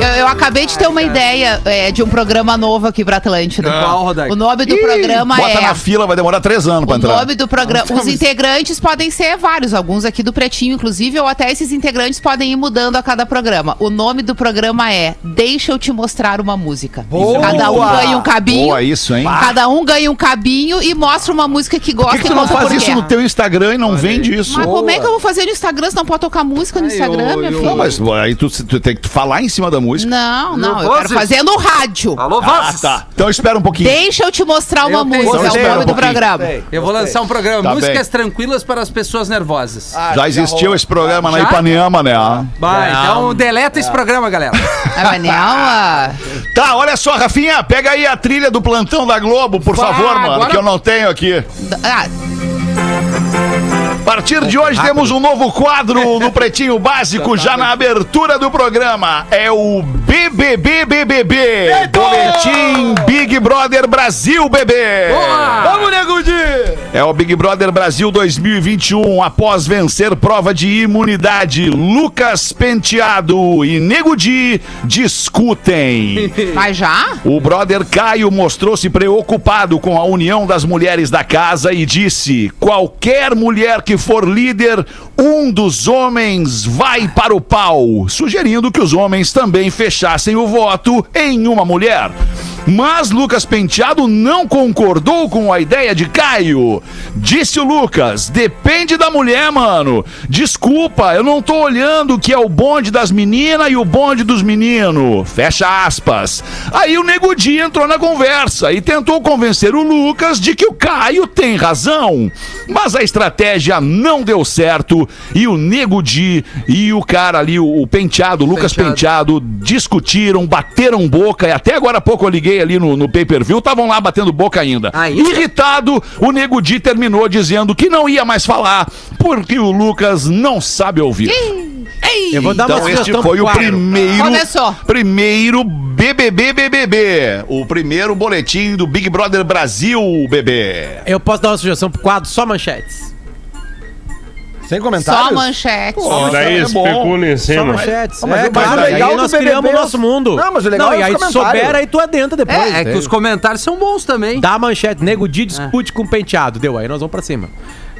Speaker 6: eu, eu acabei de ter uma ideia é, de um programa novo aqui pra Atlântida.
Speaker 5: Qual, Rodaica?
Speaker 6: O nome do programa
Speaker 4: Bota
Speaker 6: é.
Speaker 4: na fila, vai demorar três anos pra
Speaker 6: O
Speaker 4: entrar.
Speaker 6: nome do programa. Os integrantes podem ser vários, alguns aqui do Pretinho, inclusive, ou até esses integrantes podem ir mudando a cada programa. O nome do programa é Deixa eu te mostrar uma música.
Speaker 3: Boa!
Speaker 6: Cada um ganha um cabinho.
Speaker 4: Boa isso, hein?
Speaker 6: Cada um ganha um cabinho e mostra uma música que
Speaker 4: Por
Speaker 6: gosta
Speaker 4: que, que
Speaker 6: e
Speaker 4: tu não
Speaker 6: conta
Speaker 4: faz
Speaker 6: por
Speaker 4: isso no teu Instagram e não vende isso?
Speaker 6: Mas como é que eu vou fazer no Instagram se não pode tocar música no
Speaker 5: Ai,
Speaker 6: Instagram,
Speaker 5: eu-
Speaker 6: meu
Speaker 5: eu-
Speaker 6: filho?
Speaker 4: Não, mas aí tu, tu tem que falar em cima da música.
Speaker 6: Não, não, eu
Speaker 5: Vozes.
Speaker 6: quero fazer no rádio.
Speaker 5: Alô,
Speaker 4: Ah,
Speaker 5: Vozes.
Speaker 4: tá. Então espera um pouquinho.
Speaker 6: Deixa eu te mostrar uma
Speaker 5: Eu tenho-
Speaker 6: música, é o
Speaker 4: um
Speaker 6: nome do
Speaker 4: pouquinho.
Speaker 6: programa.
Speaker 5: Eu vou lançar um programa,
Speaker 4: Tá
Speaker 5: músicas tranquilas para as pessoas nervosas.
Speaker 4: Já existiu esse programa na
Speaker 5: Já?
Speaker 4: Ipanema, né?
Speaker 5: Vai, então deleta esse programa, galera. (laughs)
Speaker 6: Ah, ah,
Speaker 4: Tá, olha só, Rafinha, pega aí a trilha do plantão da Globo, por
Speaker 5: Vai,
Speaker 4: favor, mano,
Speaker 5: agora-
Speaker 4: que eu não tenho aqui.
Speaker 6: ah,
Speaker 4: partir de hoje temos um novo quadro (laughs) no Pretinho Básico, já na abertura do programa. É o BBBBBB. Boletim Big Brother Brasil, bebê.
Speaker 3: Vamos, Nego Di!
Speaker 4: É o Big Brother Brasil 2021. Após vencer prova de imunidade, Lucas Penteado e Nego Di discutem. (laughs)
Speaker 6: mas já?
Speaker 4: O brother Caio mostrou-se preocupado com a união das mulheres da casa e disse: qualquer mulher que for líder, um dos homens vai para o pau, sugerindo que os homens também fechassem o voto em uma mulher. Mas Lucas Penteado não concordou com a ideia de Caio. Disse o Lucas: depende da mulher, mano. Desculpa, eu não tô olhando que é o bonde das meninas e o bonde dos meninos. Fecha aspas. Aí o Nego Di entrou na conversa e tentou convencer o Lucas de que o Caio tem razão. Mas a estratégia não deu certo e o Nego Di e o cara ali, o, o Penteado, o Lucas
Speaker 5: Penteado.
Speaker 4: Penteado, discutiram, bateram boca e até agora há pouco eu liguei ali no, no pay-per-view, estavam lá batendo boca ainda.
Speaker 5: Ainda?
Speaker 4: Irritado, o Nego Di terminou dizendo que não ia mais falar porque o Lucas não sabe ouvir.
Speaker 8: Eu vou dar uma
Speaker 4: Então este
Speaker 8: sugestão
Speaker 4: foi o
Speaker 8: quadro.
Speaker 4: primeiro
Speaker 6: Começou.
Speaker 4: primeiro BBB BBB, o primeiro boletim do Big Brother Brasil, bebê.
Speaker 8: Eu posso dar uma sugestão pro quadro só manchetes.
Speaker 3: Sem
Speaker 6: Só
Speaker 3: comentários?
Speaker 6: manchete.
Speaker 1: E daí
Speaker 4: é bom.
Speaker 1: especula em
Speaker 8: Só
Speaker 1: cima.
Speaker 8: manchetes.
Speaker 3: Mas
Speaker 8: é,
Speaker 3: o- mas o legal
Speaker 8: aí
Speaker 3: do
Speaker 8: nós
Speaker 3: BBB
Speaker 8: criamos o
Speaker 3: é-
Speaker 8: nosso mundo.
Speaker 3: Não, mas o legal é
Speaker 8: e aí tu
Speaker 3: comentários.
Speaker 8: souber, aí tu adentra depois.
Speaker 5: É, é que os comentários são bons também.
Speaker 8: Dá manchete, Nego Di discute com o penteado. Deu, aí nós vamos pra cima.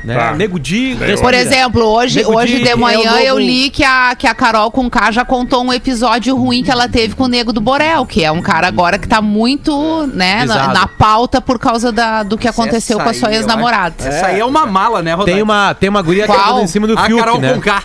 Speaker 8: Né?
Speaker 1: Tá.
Speaker 8: Nego Di...
Speaker 6: Por exemplo, hoje,
Speaker 8: Nego
Speaker 6: hoje
Speaker 8: Di
Speaker 6: de
Speaker 8: é
Speaker 6: manhã
Speaker 8: novo-
Speaker 6: eu li que a, que a Carol com K já contou um episódio ruim que ela teve com o Nego do Borel, que é um cara agora que tá muito, né, na, na pauta por causa da, do que aconteceu
Speaker 5: Essa
Speaker 6: com a sua
Speaker 5: eu
Speaker 6: ex-namorada.
Speaker 5: Essa aí é uma mala, né, Rodaica?
Speaker 8: Tem uma, tem uma guria que
Speaker 6: Qual?
Speaker 8: anda em cima do
Speaker 5: A
Speaker 8: Fiuk,
Speaker 5: Carol
Speaker 8: né?
Speaker 5: com K.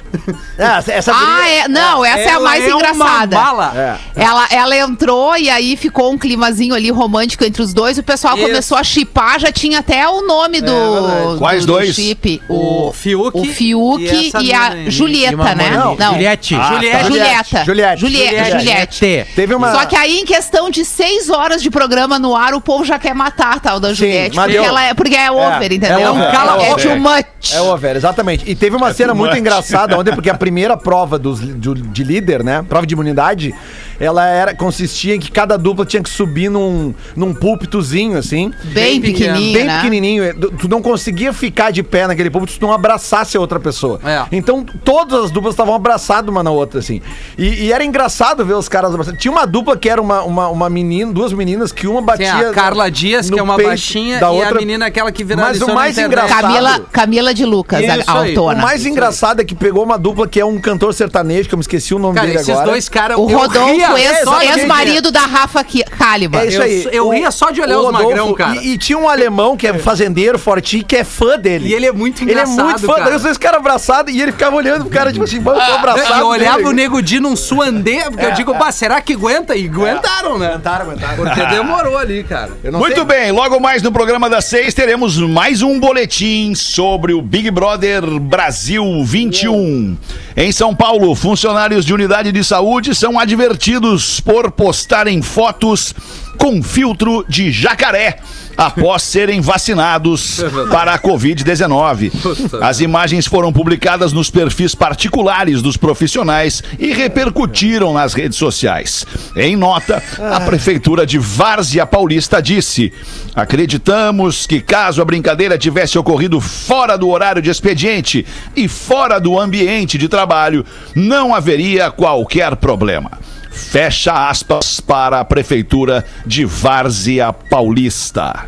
Speaker 3: É, (laughs) essa,
Speaker 6: Ah,
Speaker 3: guria-
Speaker 6: é, não, essa é a
Speaker 5: Ela
Speaker 6: mais
Speaker 5: é uma
Speaker 6: engraçada.
Speaker 5: mala.
Speaker 3: É.
Speaker 6: Ela, ela entrou e aí ficou um climazinho ali romântico entre os dois. O pessoal
Speaker 5: Isso.
Speaker 6: começou a chipar, já tinha até o nome do,
Speaker 4: Quais
Speaker 6: do
Speaker 4: dois?
Speaker 6: chip.
Speaker 5: O
Speaker 6: O,
Speaker 5: Fiuk
Speaker 6: o Fiuk
Speaker 5: e
Speaker 6: e, a.
Speaker 8: E
Speaker 6: Julieta,
Speaker 8: uma
Speaker 6: né?
Speaker 8: mãe-
Speaker 6: Não.
Speaker 8: Juliette.
Speaker 4: Ah,
Speaker 5: Juliette.
Speaker 6: É Julieta.
Speaker 3: Juliette.
Speaker 6: Juliette.
Speaker 5: Juliette.
Speaker 6: Juliette.
Speaker 3: Teve uma...
Speaker 6: Só que aí, em questão de seis horas de programa no ar, o povo já quer matar a tal da Juliette.
Speaker 3: mas
Speaker 6: Porque,
Speaker 3: deu.
Speaker 6: ela é, porque é over, entendeu?
Speaker 3: é over,
Speaker 6: é,
Speaker 3: é over.
Speaker 6: too much.
Speaker 3: É over, exatamente. E teve uma cena muito engraçada ontem, porque a primeira prova dos, de, de líder, né? Prova de imunidade, ela era, consistia em que cada dupla tinha que subir num, num púlpitozinho, assim.
Speaker 6: Bem,
Speaker 5: Bem
Speaker 6: pequenininho,
Speaker 3: Bem
Speaker 6: né?
Speaker 3: pequenininho. Tu- Tu não conseguia ficar de pé naquele púlpito se tu não abraçasse a outra pessoa.
Speaker 5: É.
Speaker 3: Então, todas as duplas estavam abraçadas uma na outra, assim. E, e era engraçado ver os caras abraçados. Tinha uma dupla que era uma, uma, uma menina, duas meninas, que uma batia...
Speaker 5: a Carla Dias, que é uma baixinha,
Speaker 3: da
Speaker 5: e
Speaker 3: outra.
Speaker 5: a menina aquela que
Speaker 3: Mas
Speaker 5: viralizou
Speaker 3: o mais engraçado-
Speaker 6: Camila, Camila de Lucas,
Speaker 5: Isso
Speaker 6: a
Speaker 5: aí.
Speaker 3: O
Speaker 6: autora.
Speaker 3: mais engraçado é que pegou uma dupla que é um cantor sertanejo, que eu me esqueci o nome
Speaker 5: Cara,
Speaker 3: dele
Speaker 5: esses
Speaker 3: agora.
Speaker 5: dois caras,
Speaker 6: O
Speaker 5: eu
Speaker 6: Rodolfo
Speaker 5: ria
Speaker 6: Rodolfo,
Speaker 3: É,
Speaker 6: ex- ex-marido da Rafa Kalimann.
Speaker 3: É isso
Speaker 5: Eu-
Speaker 3: aí.
Speaker 5: eu
Speaker 3: O-
Speaker 5: ria só de olhar
Speaker 3: o
Speaker 5: os magrão, cara.
Speaker 3: E, e tinha um alemão que é fazendeiro, fortinho, que é fã dele.
Speaker 5: E ele é muito
Speaker 3: Ele é
Speaker 5: engraçado,
Speaker 3: muito fã.
Speaker 5: cara.
Speaker 3: Daí os dois caras abraçados e ele ficava olhando pro cara, tipo assim, vamos tô abraçado.
Speaker 5: E eu olhava
Speaker 3: dele.
Speaker 5: o Nego Di num suandê, porque eu digo, bah, será que aguenta? E aguentaram, né?
Speaker 3: Aguentaram, aguentaram.
Speaker 5: Porque demorou ali, cara.
Speaker 3: Eu não
Speaker 4: Muito
Speaker 3: sei.
Speaker 4: bem, logo mais no programa das seis teremos mais um boletim sobre o Big Brother Brasil 21. Em São Paulo, funcionários de unidade de saúde são advertidos por postarem fotos com filtro de jacaré após serem vacinados para a Covid-19. As imagens foram publicadas nos perfis particulares dos profissionais e repercutiram nas redes sociais. Em nota, a prefeitura de Várzea Paulista disse: Acreditamos que caso a brincadeira tivesse ocorrido fora do horário de expediente e fora do ambiente de trabalho, não haveria qualquer problema. Fecha aspas para a prefeitura de Várzea Paulista.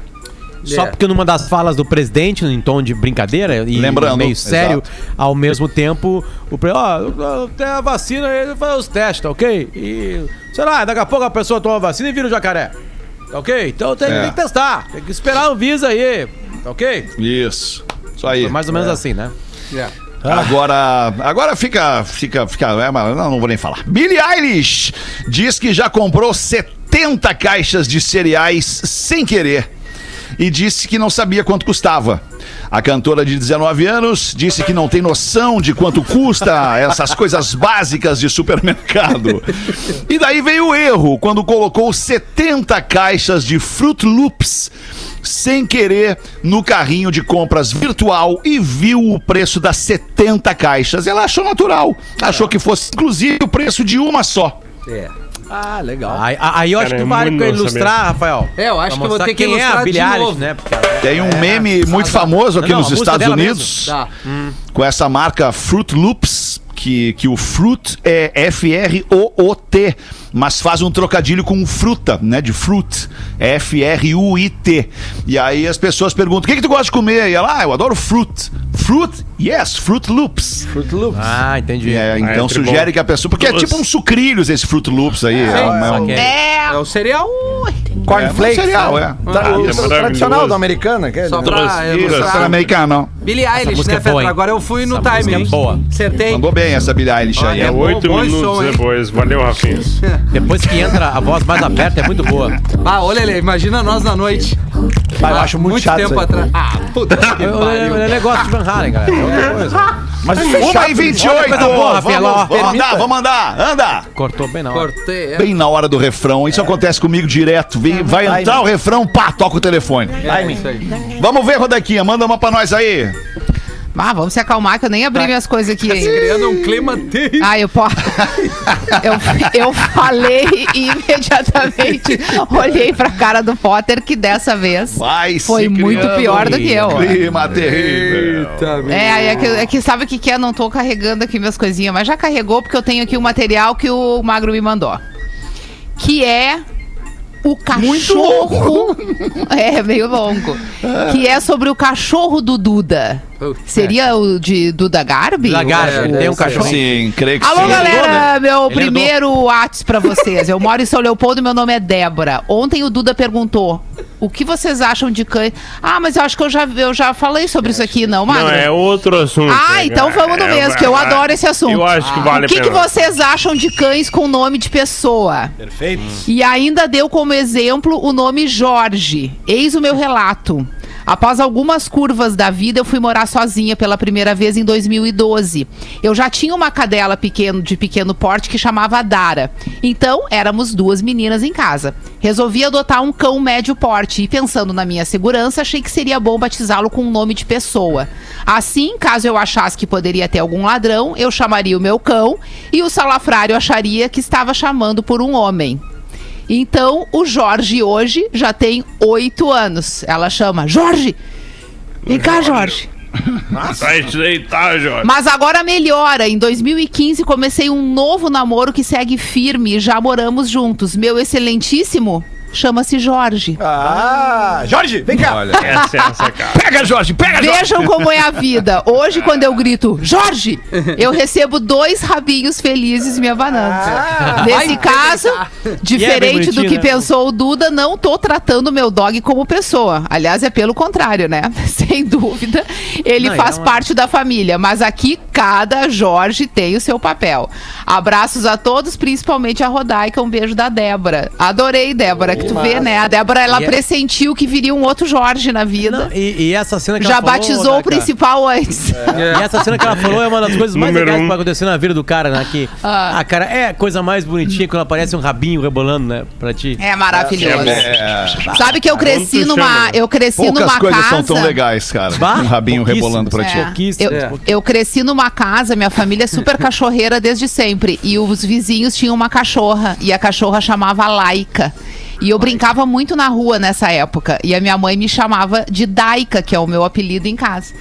Speaker 8: Só porque numa das falas do presidente, em tom de brincadeira e
Speaker 4: Lembrando,
Speaker 8: meio sério,
Speaker 4: exato.
Speaker 8: ao mesmo tempo, o pre... ó, tem a vacina ele faz os testes, tá ok? E, sei lá, daqui a pouco a pessoa toma a vacina e vira o jacaré. Tá ok? Então tem,
Speaker 4: É.
Speaker 8: tem que testar, tem que esperar o Visa aí, tá ok?
Speaker 4: Isso. Isso aí.
Speaker 8: Foi mais ou menos assim, né?
Speaker 4: Agora, agora fica, fica, fica, é, não, não vou nem falar. Billie Eilish diz que já comprou 70 caixas de cereais sem querer e disse que não sabia quanto custava. A cantora de 19 anos disse que não tem noção de quanto custa essas coisas básicas de supermercado. E daí veio o erro quando colocou 70 caixas de Fruit Loops sem querer no carrinho de compras virtual e viu o preço das 70 caixas. Ela achou natural, achou que fosse inclusive o preço de uma só.
Speaker 5: É.
Speaker 3: Ah, legal.
Speaker 8: Aí, aí eu acho
Speaker 1: Cara,
Speaker 8: que
Speaker 1: é
Speaker 8: vale pra ilustrar, Rafael.
Speaker 5: É, eu acho
Speaker 8: Pra
Speaker 5: que vou ter que
Speaker 8: quem é a
Speaker 5: ilustrar novo.
Speaker 8: né?
Speaker 4: Tem um meme muito famoso aqui
Speaker 8: Não,
Speaker 4: nos Estados Unidos
Speaker 5: Tá.
Speaker 4: com essa marca Fruit Loops, que, que o fruit é F-R-O-O-T, mas faz um trocadilho com fruta, né? De fruit. F-R-U-I-T. E aí as pessoas perguntam: o que, que tu gosta de comer? E ela, ah, eu adoro fruit. Fruit? Yes, Fruit Loops.
Speaker 3: Fruit Loops.
Speaker 8: Ah, entendi.
Speaker 4: É, então
Speaker 1: é
Speaker 4: sugere que a pessoa. Porque é
Speaker 1: Doce.
Speaker 4: tipo um sucrilhos esse Fruit Loops aí. é, um- é um-.
Speaker 6: É,
Speaker 5: É o cereal.
Speaker 3: Cornflakes.
Speaker 4: É, um cereal, é.
Speaker 1: Ah,
Speaker 3: o
Speaker 1: é maravilhoso.
Speaker 3: tradicional do americano, que é,
Speaker 5: Só
Speaker 3: né?
Speaker 5: pra
Speaker 4: americano.
Speaker 5: Billie Eilish, né,
Speaker 8: é
Speaker 5: Fetra? Agora eu fui no
Speaker 8: Essa
Speaker 5: timing.
Speaker 8: é boa.
Speaker 5: Acertei.
Speaker 4: Mandou bem essa Billie Eilish aí.
Speaker 1: É
Speaker 5: É
Speaker 1: oito minutos depois. Valeu, Rafinha. (laughs)
Speaker 8: Depois que entra a voz mais aberta, é muito boa.
Speaker 5: Ah, olha ali, imagina nós na noite.
Speaker 3: Eu acho muito, chato
Speaker 5: tempo atrás. Ah, puta (laughs) que pariu.
Speaker 8: eu negócio de Van Halen, galera. É outra coisa. (laughs)
Speaker 3: Mas isso é
Speaker 4: Uma
Speaker 3: chato,
Speaker 4: e 28,
Speaker 8: Olha, coisa boa, Rafinha,
Speaker 4: vamos, andar, vamos andar, anda!
Speaker 8: Cortou bem na hora.
Speaker 5: Cortei, é.
Speaker 4: Bem na hora do refrão, isso acontece comigo direto. Vem, vai
Speaker 3: Timing.
Speaker 4: entrar o refrão, pá, toca o telefone.
Speaker 5: É isso aí.
Speaker 4: Vamos ver, Rodaquinha, manda uma pra nós aí.
Speaker 6: Ah, vamos se acalmar que eu nem abri minhas coisas aqui ainda.
Speaker 5: Criando um clima terrível.
Speaker 6: Ah, eu posso. (laughs) Eu, eu falei e imediatamente (laughs) olhei pra cara do Potter que dessa vez.
Speaker 4: Vai
Speaker 6: Foi muito pior do que eu.
Speaker 4: Clima terrível.
Speaker 6: É, é que, é que sabe o que, que é? Não tô carregando aqui minhas coisinhas, mas já carregou porque eu tenho aqui o material que o Magro me mandou. Que é o cachorro. é, meio longo. Que é sobre o cachorro do Duda. Seria o de Duda Garbi?
Speaker 8: Da Garbi,
Speaker 5: É,
Speaker 8: tem um
Speaker 5: é,
Speaker 8: cachorro.
Speaker 4: Sim, creio que
Speaker 6: Alô,
Speaker 4: sim.
Speaker 6: galera! Meu
Speaker 8: Ele
Speaker 6: primeiro WhatsApp pra vocês. Eu moro em São Leopoldo e meu nome é Débora. Ontem o Duda perguntou: o que vocês acham de cães? Ah, mas eu acho que eu já, eu já falei sobre isso aqui, não, Magro?
Speaker 1: Não, é outro assunto.
Speaker 6: Ah, então vamos no
Speaker 1: É,
Speaker 6: mesmo, que eu adoro esse assunto.
Speaker 1: Eu acho que vale
Speaker 6: o que, que vocês acham de cães com nome de pessoa?
Speaker 3: Perfeito.
Speaker 6: E ainda deu como exemplo o nome Jorge. Eis o meu relato. Após algumas curvas da vida, eu fui morar sozinha pela primeira vez em 2012. Eu já tinha uma cadela pequeno, de pequeno porte que chamava Dara. Então, éramos duas meninas em casa. Resolvi adotar um cão médio porte e, pensando na minha segurança, achei que seria bom batizá-lo com um nome de pessoa. Assim, caso eu achasse que poderia ter algum ladrão, eu chamaria o meu cão e o salafrário acharia que estava chamando por um homem. Então, o Jorge hoje já tem oito anos. Ela chama Jorge. Vem cá, Jorge.
Speaker 1: Vai te deitar, Jorge.
Speaker 6: Mas agora melhora. Em 2015 comecei um novo namoro que segue firme e já moramos juntos. Meu excelentíssimo chama-se Jorge.
Speaker 3: Ah, Jorge, vem cá.
Speaker 4: Olha.
Speaker 1: Essa é essa, cara.
Speaker 4: Pega, Jorge, pega, Jorge.
Speaker 6: Vejam como é a vida. Hoje, quando eu grito Jorge, eu recebo dois rabinhos felizes me abanando.
Speaker 3: Ah.
Speaker 6: Nesse caso, diferente do que
Speaker 8: né?
Speaker 6: pensou o Duda, não tô tratando meu dog como pessoa. Aliás, é pelo contrário, né? (laughs) Sem dúvida, ele
Speaker 8: Não,
Speaker 6: faz
Speaker 8: é uma-
Speaker 6: parte da família. Mas aqui, cada Jorge tem o seu papel. Abraços a todos, principalmente a Rodaica. Um beijo da Débora. Adorei, Débora, que tu vê, né? A Débora, ela
Speaker 8: E é-
Speaker 6: pressentiu que viria um outro Jorge na vida.
Speaker 8: Não, e, e essa cena que
Speaker 6: Já
Speaker 8: ela falou,
Speaker 6: batizou
Speaker 8: né,
Speaker 6: o principal antes.
Speaker 8: cara? (laughs) E essa cena que ela falou é uma das coisas mais
Speaker 1: Número
Speaker 8: legais que
Speaker 1: um.
Speaker 8: vai acontecer na vida do cara, né? Que,
Speaker 6: Ah.
Speaker 8: ah. cara, é a coisa mais bonitinha quando aparece um rabinho rebolando, né? Pra ti.
Speaker 6: É maravilhoso.
Speaker 4: É,
Speaker 6: Sabe que eu cresci numa, eu cresci
Speaker 4: poucas
Speaker 6: numa
Speaker 4: coisas
Speaker 6: casa.
Speaker 4: são tão legais, cara.
Speaker 8: Bah,
Speaker 4: um rabinho rebolando pra ti.
Speaker 6: É. Eu, eu cresci numa casa, minha família é super cachorreira desde sempre. E os vizinhos tinham uma cachorra. E a cachorra chamava Laika. E eu brincava muito na rua nessa época. E a minha mãe me chamava de Daika, que é o meu apelido em casa.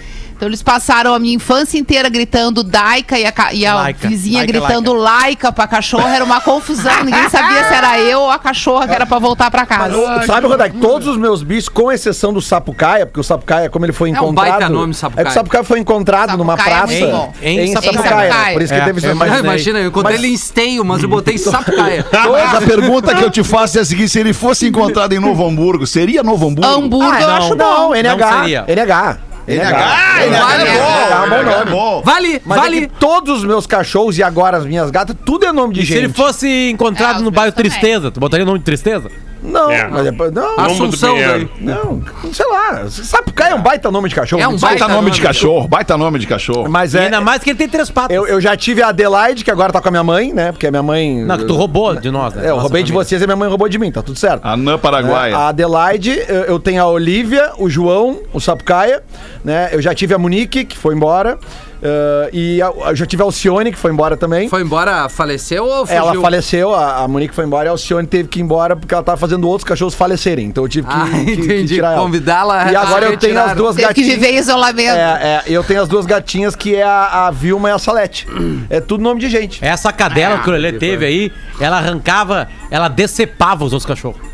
Speaker 6: Então eles passaram a minha infância inteira gritando Daika e a, e a
Speaker 8: Laika,
Speaker 6: vizinha
Speaker 8: Laika,
Speaker 6: gritando Laika pra cachorra. Era uma confusão. (laughs) Ninguém sabia se era eu ou a cachorra que era pra voltar pra casa.
Speaker 3: Sabe, Rodak, todos os meus bichos, com exceção do Sapucaia, porque o Sapucaia, como ele foi
Speaker 5: É um
Speaker 3: encontrado.
Speaker 5: baita nome, Sapucaia.
Speaker 3: É que o Sapucaia foi encontrado numa
Speaker 6: Sapucaia é
Speaker 3: praça
Speaker 6: bom.
Speaker 3: em,
Speaker 8: Em
Speaker 3: Sapucaia.
Speaker 6: Sapucaia.
Speaker 3: né? Por isso que
Speaker 8: É,
Speaker 3: teve
Speaker 5: Ah,
Speaker 8: imaginei.
Speaker 5: imagina, eu encontrei
Speaker 3: Mas-
Speaker 5: ele em esteio, mas eu botei (laughs) sapucaia.
Speaker 4: Mas a pergunta que eu te faço é a seguinte: se ele fosse encontrado em Novo Hamburgo, seria Novo Hamburgo?
Speaker 6: Hambúrguer eu acho bom.
Speaker 3: Não, NH.
Speaker 8: seria.
Speaker 3: NH.
Speaker 4: NH.
Speaker 3: NH.
Speaker 4: NH
Speaker 5: Vale,
Speaker 4: é bom.
Speaker 3: é bom
Speaker 4: NH é
Speaker 3: nome.
Speaker 4: bom.
Speaker 5: Vale,
Speaker 3: Mas
Speaker 5: vale.
Speaker 3: é que todos os meus cachorros e agora as minhas gatas, tudo é nome de
Speaker 8: E
Speaker 3: gente.
Speaker 8: se ele fosse encontrado
Speaker 6: É,
Speaker 8: no bairro
Speaker 6: também.
Speaker 8: Tristeza, tu botaria o nome de Tristeza?
Speaker 3: Não,
Speaker 1: É.
Speaker 3: mas é, não,
Speaker 5: Assunção, velho.
Speaker 3: não, sei lá. Sapucaia é um baita nome de cachorro.
Speaker 5: É um
Speaker 3: me
Speaker 4: Baita
Speaker 5: Baita
Speaker 4: nome de cachorro, baita nome de cachorro.
Speaker 3: Mas
Speaker 8: E
Speaker 3: é.
Speaker 8: ainda mais que ele tem três patas.
Speaker 3: Eu, eu já tive a Adelaide, que agora tá com a minha mãe, né? Porque a minha mãe.
Speaker 8: Não, que tu roubou de nós, né?
Speaker 3: É, eu roubei de
Speaker 8: família.
Speaker 3: vocês e minha mãe roubou de mim, tá tudo certo.
Speaker 4: Anã Paraguaia.
Speaker 3: A Adelaide, eu, eu tenho a Olivia, o João, o Sapucaia, né? Eu já tive a Monique, que foi embora. Eh, e a- eu já tive a Alcione, que foi embora também.
Speaker 5: Foi embora, faleceu ou fugiu?
Speaker 3: Ela faleceu, a, a Monique foi embora e a Alcione teve que ir embora porque ela tava fazendo outros cachorros falecerem. Então eu tive que,
Speaker 5: Ah,
Speaker 3: que- que
Speaker 5: entendi.
Speaker 3: tirar ela.
Speaker 5: Convidá-la
Speaker 3: E
Speaker 5: a
Speaker 3: agora eu tenho as duas
Speaker 6: Teve que
Speaker 3: gatinhas.
Speaker 6: viver em isolamento.
Speaker 3: É, é, eu tenho as duas gatinhas que é a, a Vilma e a Salete. É tudo nome de gente.
Speaker 8: Essa cadela
Speaker 5: Ah,
Speaker 8: que o Lelê
Speaker 5: que
Speaker 8: teve aí, ela arrancava, ela decepava os outros cachorros.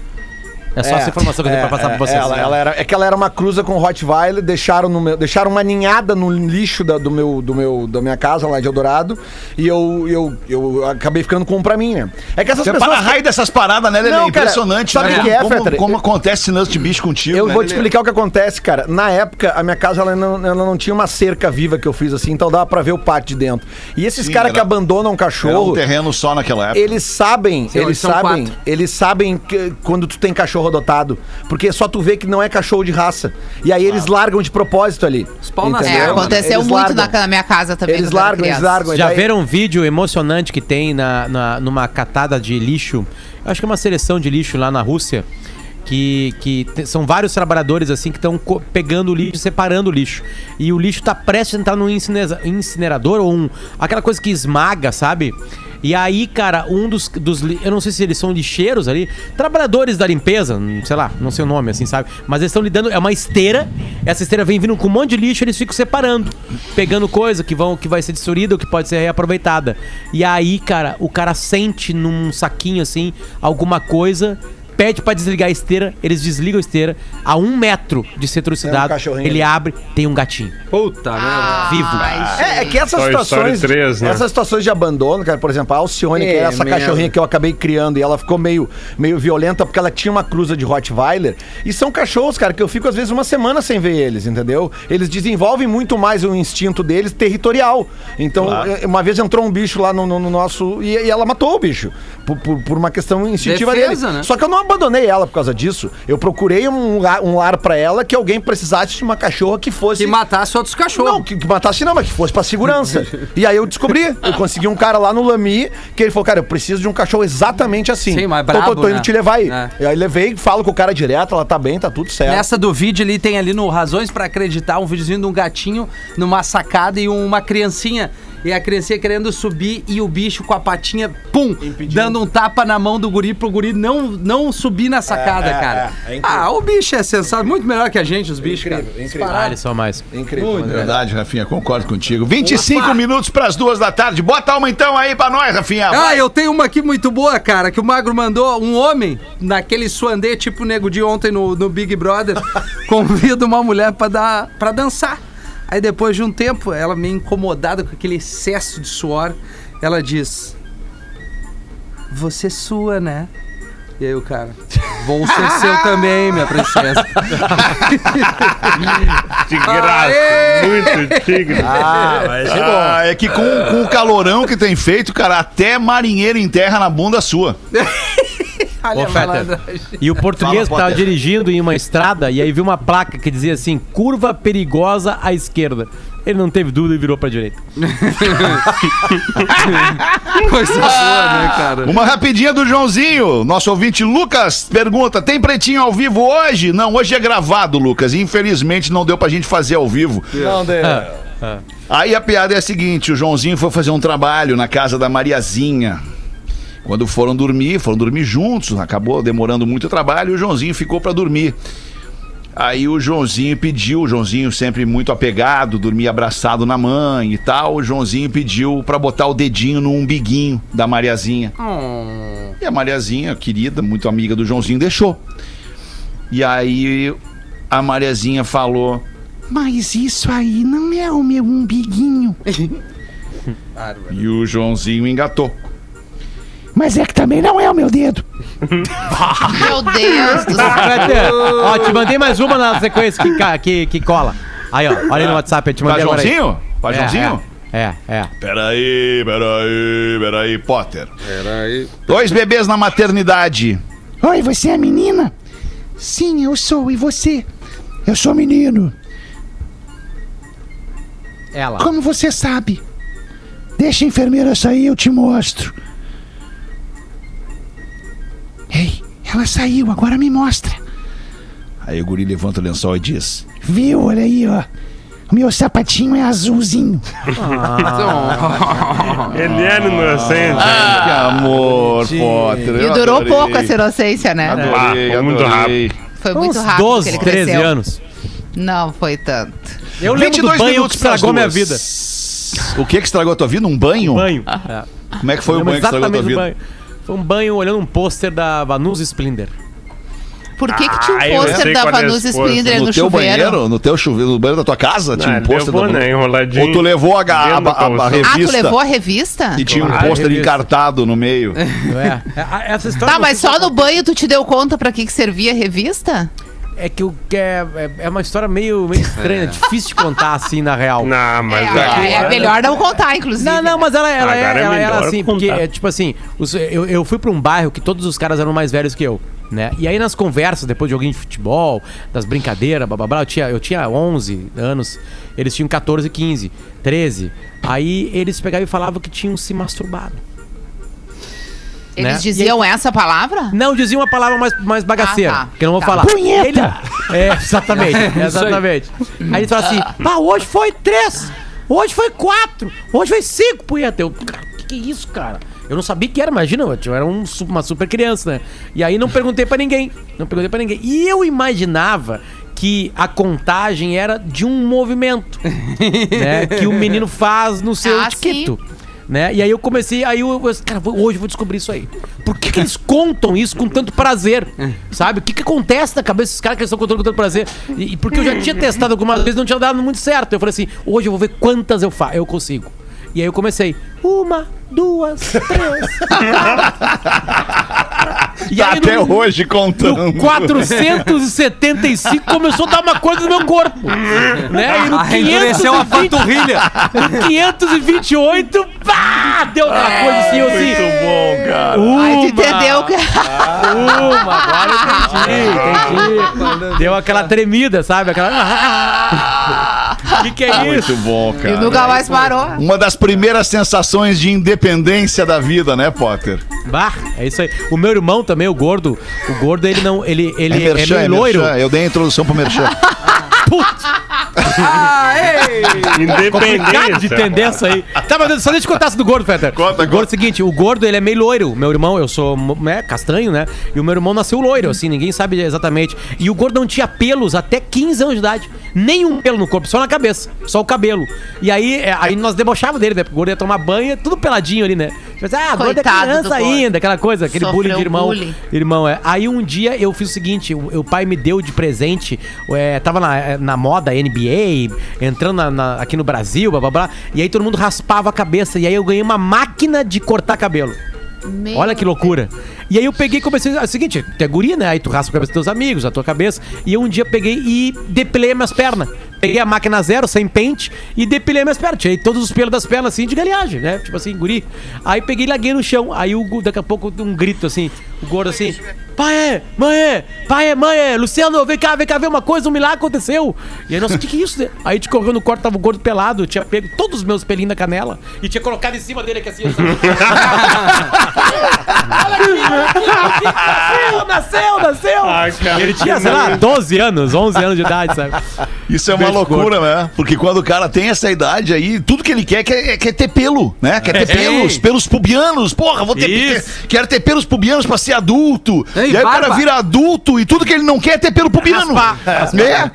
Speaker 8: É só essa informação que eu tenho pra passar
Speaker 3: é,
Speaker 8: pra vocês.
Speaker 3: Ela, ela era, é que ela era uma cruza com Rottweiler, deixaram, no meu, deixaram uma ninhada no lixo da, do meu, do meu, da minha casa lá de Eldorado e eu, eu, eu acabei ficando com um pra mim, né? É que essas
Speaker 4: Você
Speaker 3: pessoas...
Speaker 4: para raio dessas paradas, né, Lelê?
Speaker 3: Não, cara,
Speaker 4: Impressionante,
Speaker 3: sabe
Speaker 4: né?
Speaker 3: o que é,
Speaker 4: como, como acontece lance de bicho contigo,
Speaker 3: Eu
Speaker 4: né,
Speaker 3: vou te
Speaker 4: Lelê?
Speaker 3: explicar o que acontece, cara. Na época, a minha casa ela não, ela não tinha uma cerca viva que eu fiz assim, então dava pra ver o pátio de dentro. E esses caras
Speaker 4: era-
Speaker 3: que abandonam um
Speaker 4: Era
Speaker 3: cachorro,
Speaker 4: um terreno só naquela época.
Speaker 3: eles sabem,
Speaker 5: Sim,
Speaker 3: eles sabem,
Speaker 5: quatro.
Speaker 3: eles sabem que- quando tu tem cachorro adotado, porque só tu vê que não é cachorro de raça. E aí eles largam de propósito ali.
Speaker 5: pau na
Speaker 6: É, aconteceu
Speaker 3: Eles
Speaker 6: muito
Speaker 3: largam.
Speaker 6: na, minha casa também.
Speaker 3: Eles
Speaker 6: quando eu era
Speaker 3: largam, eles
Speaker 6: criança.
Speaker 3: largam.
Speaker 8: Já
Speaker 3: daí-
Speaker 8: viram um vídeo emocionante que tem na, na- numa catada de lixo? Eu acho que é uma seleção de lixo lá na Rússia. Que, que te- são vários trabalhadores assim que estão pegando o lixo, separando o lixo. E o lixo tá prestes a entrar num incineza- incinerador ou um. aquela coisa que esmaga, sabe? E aí, cara, um dos, dos. Eu não sei se eles são lixeiros ali, trabalhadores da limpeza, sei lá, não sei o nome, assim, sabe? Mas eles estão lidando. É uma esteira, essa esteira vem vindo com um monte de lixo, eles ficam separando, pegando coisa que, vão, que vai ser destruída ou que pode ser reaproveitada. E aí, cara, o cara sente num saquinho assim alguma coisa. Pede pra desligar a esteira, eles desligam a esteira. A um metro de ser trucidado,
Speaker 3: cachorrinho
Speaker 8: ele abre, tem um gatinho.
Speaker 5: Puta merda.
Speaker 8: Vivo.
Speaker 3: É, é que essas
Speaker 1: Toy
Speaker 3: situações.
Speaker 1: 3, né?
Speaker 3: Essas situações de abandono, cara, por exemplo, a Alcione, que
Speaker 5: É,
Speaker 3: era essa
Speaker 5: merda.
Speaker 3: cachorrinha que eu acabei criando, e ela ficou meio, meio violenta porque ela tinha uma cruza de Rottweiler. E são cachorros, cara, que eu fico às vezes uma semana sem ver eles, entendeu? Eles desenvolvem muito mais o instinto deles territorial. Então, eh, uma vez entrou um bicho lá no, no- no nosso. E, e ela matou o bicho. Por, por- por uma questão instintiva
Speaker 5: Defesa,
Speaker 3: dele.
Speaker 5: né?
Speaker 3: Só que eu não abandonei ela por causa disso. Eu procurei um, lar- um lar pra ela que alguém precisasse de uma cachorra que fosse.
Speaker 5: Que matasse outros cachorros.
Speaker 3: Não, que, que matasse não, mas que fosse pra segurança. e aí eu descobri, eu consegui um cara lá no Lami, que ele falou, cara, eu preciso de um cachorro exatamente assim.
Speaker 5: Sim, mas
Speaker 3: Então, tô,
Speaker 5: brabo,
Speaker 3: tô indo
Speaker 5: né?
Speaker 3: te levar aí.
Speaker 5: É.
Speaker 3: E aí levei, falo com o cara direto, ela tá bem, tá tudo certo.
Speaker 5: Nessa do vídeo ali, tem ali no Razões pra Acreditar, um videozinho de um gatinho numa sacada e uma criancinha. E a criancinha querendo subir e o bicho com a patinha, pum, dando um tapa na mão do guri pro guri não, não subir na sacada, cara.
Speaker 3: é, é incrível.
Speaker 5: ah, o bicho é sensato, muito melhor que a gente, os bichos,
Speaker 3: Incrível,
Speaker 5: cara.
Speaker 3: incrível.
Speaker 8: Ah, eles são mais.
Speaker 3: Incrível.
Speaker 5: Muito.
Speaker 4: Verdade, Rafinha, concordo contigo. 25 minutos pras duas da tarde. Bota uma então aí pra nós, Rafinha.
Speaker 5: Ah, eu tenho uma aqui muito boa, cara, que o Magro mandou. Um homem, naquele suandê, tipo o nego de ontem no, no Big Brother, (laughs) convida uma mulher pra, dar, pra dançar. Aí depois de um tempo, ela meio incomodada com aquele excesso de suor, ela diz: Você sua, né? E aí o cara, vou ser seu (laughs) também, minha princesa. (laughs)
Speaker 1: De graça. Muito tigre.
Speaker 3: Ah, mas é bom.
Speaker 4: Ah, é que com, com o calorão que tem feito, cara, até marinheiro enterra na bunda sua. (laughs)
Speaker 5: Olha
Speaker 8: Ô, Fetter, e o português
Speaker 4: Fala,
Speaker 8: tava
Speaker 4: Potter.
Speaker 8: dirigindo em uma estrada e aí viu uma placa que dizia assim, curva perigosa à esquerda. Ele não teve dúvida e virou pra direita. (laughs)
Speaker 5: Coisa boa, né, cara?
Speaker 4: Uma rapidinha do Joãozinho. Nosso ouvinte Lucas pergunta: tem pretinho ao vivo hoje? Não, hoje é gravado, Lucas. Infelizmente não deu pra gente fazer ao vivo.
Speaker 3: Não, de...
Speaker 4: Aí a piada é a seguinte: o Joãozinho foi fazer um trabalho na casa da Mariazinha. Quando foram dormir, foram dormir juntos, acabou demorando muito o trabalho e o Joãozinho ficou pra dormir. Aí o Joãozinho pediu, o Joãozinho sempre muito apegado, dormia abraçado na mãe e tal. O Joãozinho pediu pra botar o dedinho no umbiguinho da Mariazinha.
Speaker 5: Hum.
Speaker 4: E a Mariazinha, querida, muito amiga do Joãozinho, deixou. E aí a Mariazinha falou: Mas isso aí não é o meu umbiguinho. (laughs) e o Joãozinho engatou. Mas é que também não é o meu dedo. (laughs)
Speaker 6: Meu Deus do (laughs) céu.
Speaker 8: Ó, te mandei mais uma na sequência que, que, que cola. Aí, ó, olha aí no WhatsApp, eu te mandei agora aí.
Speaker 4: Joãozinho? Pra
Speaker 8: É,
Speaker 4: Joãozinho?
Speaker 8: É, é. é.
Speaker 4: Peraí, peraí, peraí, Potter. Peraí. Dois bebês na maternidade. Oi, você é menina? Sim, eu sou. E você? Eu sou menino.
Speaker 8: Ela.
Speaker 4: Como você sabe? Deixa a enfermeira sair, eu te mostro. Ei, ela saiu, agora me mostra. Aí o guri levanta o lençol e diz: Viu, olha aí, ó. O meu sapatinho é azulzinho. (laughs)
Speaker 1: Ele era inocente.
Speaker 4: Que amor, Potter.
Speaker 6: E durou
Speaker 4: adorei.
Speaker 6: pouco essa inocência, né?
Speaker 4: Adorei,
Speaker 1: Ah, foi muito
Speaker 4: adorei.
Speaker 6: Foi muito
Speaker 8: Uns
Speaker 6: rápido
Speaker 8: 12,
Speaker 6: que ele
Speaker 8: 13
Speaker 6: cresceu.
Speaker 8: anos.
Speaker 6: Não foi tanto.
Speaker 8: Eu lembro do banho que estragou minha vida.
Speaker 4: O que que estragou a tua vida? Um banho?
Speaker 8: Banho.
Speaker 4: Como é que foi o banho que estragou a tua vida?
Speaker 8: banho. Foi um banho olhando um pôster da Vanusa Splendor.
Speaker 6: Por que, que tinha
Speaker 1: Ah,
Speaker 6: um
Speaker 1: eu
Speaker 6: pôster
Speaker 1: sei
Speaker 6: da
Speaker 1: qual é
Speaker 6: Vanusa
Speaker 4: No,
Speaker 6: no,
Speaker 4: teu
Speaker 6: chuveiro?
Speaker 4: banheiro? No teu chuveiro, no banheiro da tua casa? Tinha
Speaker 1: Ah,
Speaker 4: um pôster
Speaker 1: levou,
Speaker 4: da
Speaker 1: né? Enroladinho.
Speaker 4: Ou tu levou a, ga- a,
Speaker 1: Dentro do
Speaker 4: a- a
Speaker 1: calção.
Speaker 6: Ah,
Speaker 4: revista
Speaker 6: tu levou a revista?
Speaker 4: e tinha um
Speaker 8: Claro,
Speaker 4: pôster
Speaker 8: revista.
Speaker 4: encartado no meio.
Speaker 8: É. É, Essa história
Speaker 6: Tá, mas só no banho tu te deu conta pra que, que servia a revista?
Speaker 8: É que o que é, é, é uma história meio, meio estranha, difícil de contar assim na real.
Speaker 1: Não, mas
Speaker 6: é,
Speaker 1: aqui-
Speaker 6: é melhor não contar, inclusive.
Speaker 8: Não, não, mas ela, ela, é,
Speaker 1: Agora é
Speaker 8: ela era assim, porque,
Speaker 1: contar.
Speaker 8: é, tipo assim, os- eu, eu fui pra um bairro que todos os caras eram mais velhos que eu, né? E aí nas conversas, depois de joguinho de futebol, das brincadeiras, blá, blá, blá, eu tinha, eu tinha 11 anos, eles tinham 14, 15, 13. Aí eles pegavam e falavam que tinham se masturbado.
Speaker 6: Eles
Speaker 8: né?
Speaker 6: diziam essa palavra?
Speaker 8: Não, dizia uma palavra mais, mais bagaceira,
Speaker 6: Ah, tá.
Speaker 8: que eu não vou
Speaker 6: Tá.
Speaker 8: falar. Punheta! é, exatamente, (laughs) exatamente. aí ele fala assim, pá, hoje foi três, hoje foi quatro, hoje foi cinco punheta. Eu, cara, que que é isso, cara? Eu não sabia que era, imagina, eu era um uma super criança, né? E aí não perguntei pra ninguém, não perguntei pra ninguém. E eu imaginava que a contagem era de um movimento, né? Que o menino faz no seu
Speaker 6: Ah,
Speaker 8: tiquito. Né? E aí eu comecei, aí eu, eu cara, hoje eu vou descobrir isso aí. Por que, que eles contam isso com tanto prazer? Sabe? O que, que acontece na cabeça desses caras que eles estão contando com tanto prazer? E, porque eu já tinha testado algumas vezes não tinha dado muito certo. Eu falei assim, hoje eu vou ver quantas eu faço, eu consigo. E aí eu comecei, uma, duas, três. (laughs) e
Speaker 4: Tá
Speaker 8: aí
Speaker 4: até
Speaker 8: no-
Speaker 4: hoje contando.
Speaker 8: no 475 começou a dar uma coisa no meu corpo. Né? E no
Speaker 5: Ah, endureceu a
Speaker 8: 520
Speaker 5: panturrilha. (laughs)
Speaker 8: no 528, pá, deu aquela coisa assim, eu assim.
Speaker 4: Muito bom, cara.
Speaker 6: Ai, tu
Speaker 8: Uma,
Speaker 6: entendeu?
Speaker 8: uma, agora eu entendi, (laughs) entendi. Deu aquela tremida, sabe? Aquela. Que que é (laughs) isso?
Speaker 4: Muito bom,
Speaker 6: E
Speaker 4: cara.
Speaker 6: nunca mais parou.
Speaker 4: Uma das primeiras sensações de independência da vida, né, Potter?
Speaker 8: Bah, é isso aí. O meu irmão também, o gordo, o gordo ele não, ele ele é,
Speaker 4: merchan,
Speaker 8: meio loiro.
Speaker 4: merchan. Eu dei a introdução pro Merchan. (laughs)
Speaker 8: Putz.
Speaker 5: Ah, ei!
Speaker 8: Complicado de isso aí. Tá, mas só deixa eu contar essa do gordo, Fetter.
Speaker 4: Conta,
Speaker 8: o gordo é o seguinte, o gordo, ele é meio loiro. Meu irmão, eu sou né, castanho, né? E o meu irmão nasceu loiro, assim, ninguém sabe exatamente. E o gordo não tinha pelos até 15 anos de idade. Nenhum pelo no corpo, só na cabeça. Só o cabelo. E aí, é, aí nós debochávamos dele, né? Porque o gordo ia tomar banho, tudo peladinho ali, né? Tipo assim, ah, o gordo é
Speaker 6: Coitado
Speaker 8: criança ainda, aquela coisa, aquele
Speaker 6: Sofreu
Speaker 8: bullying de irmão.
Speaker 6: bullying.
Speaker 8: Irmão, é. Aí um dia eu fiz o seguinte: o, o pai me deu de presente, é, tava na, é, na moda NBA, entrando na- na- aqui no Brasil, blá blá blá. E aí todo mundo raspava a cabeça. E aí eu ganhei uma máquina de cortar cabelo.
Speaker 6: Meu
Speaker 8: Olha que loucura. E aí eu peguei e comecei. É o seguinte, tu é guria, né? Aí tu raspa a cabeça dos teus amigos, a tua cabeça. E eu um dia peguei e depilei minhas pernas. Peguei a máquina zero, sem pente, e depilei minhas pernas. Tirei todos os pelos das pernas, assim, de galinhagem, né? Tipo assim, guri. Aí peguei e larguei no chão. Aí o, daqui a pouco um grito assim, o gordo assim. Pai, é, mãe, é, pai, é, mãe, é, Luciano, vem cá, vem cá ver uma coisa, um milagre aconteceu. E aí, nossa, o que, que é isso? Aí a gente correu no quarto, tava o gordo pelado, tinha pego todos os meus pelinhos da canela e tinha colocado em cima dele (laughs) aqui assim. sabe? Olha aqui, olha aqui, nasceu, nasceu, nasceu.
Speaker 1: Ai, cara,
Speaker 8: Ele tinha, sei lá,
Speaker 1: nojo.
Speaker 8: 12 anos, 11 anos de idade, sabe?
Speaker 4: Isso é uma
Speaker 8: Beijo,
Speaker 4: loucura, né? Porque quando o cara tem essa idade aí, tudo que ele quer quer, quer ter pelo, né? Quer ter
Speaker 8: É.
Speaker 4: pelos, pelos pubianos. Porra, vou ter, ter quero ter pelos pubianos pra ser adulto.
Speaker 5: Ei,
Speaker 4: e aí o
Speaker 5: barba.
Speaker 4: cara vira adulto e tudo que ele não quer é ter pelo pubiano.
Speaker 8: Raspar,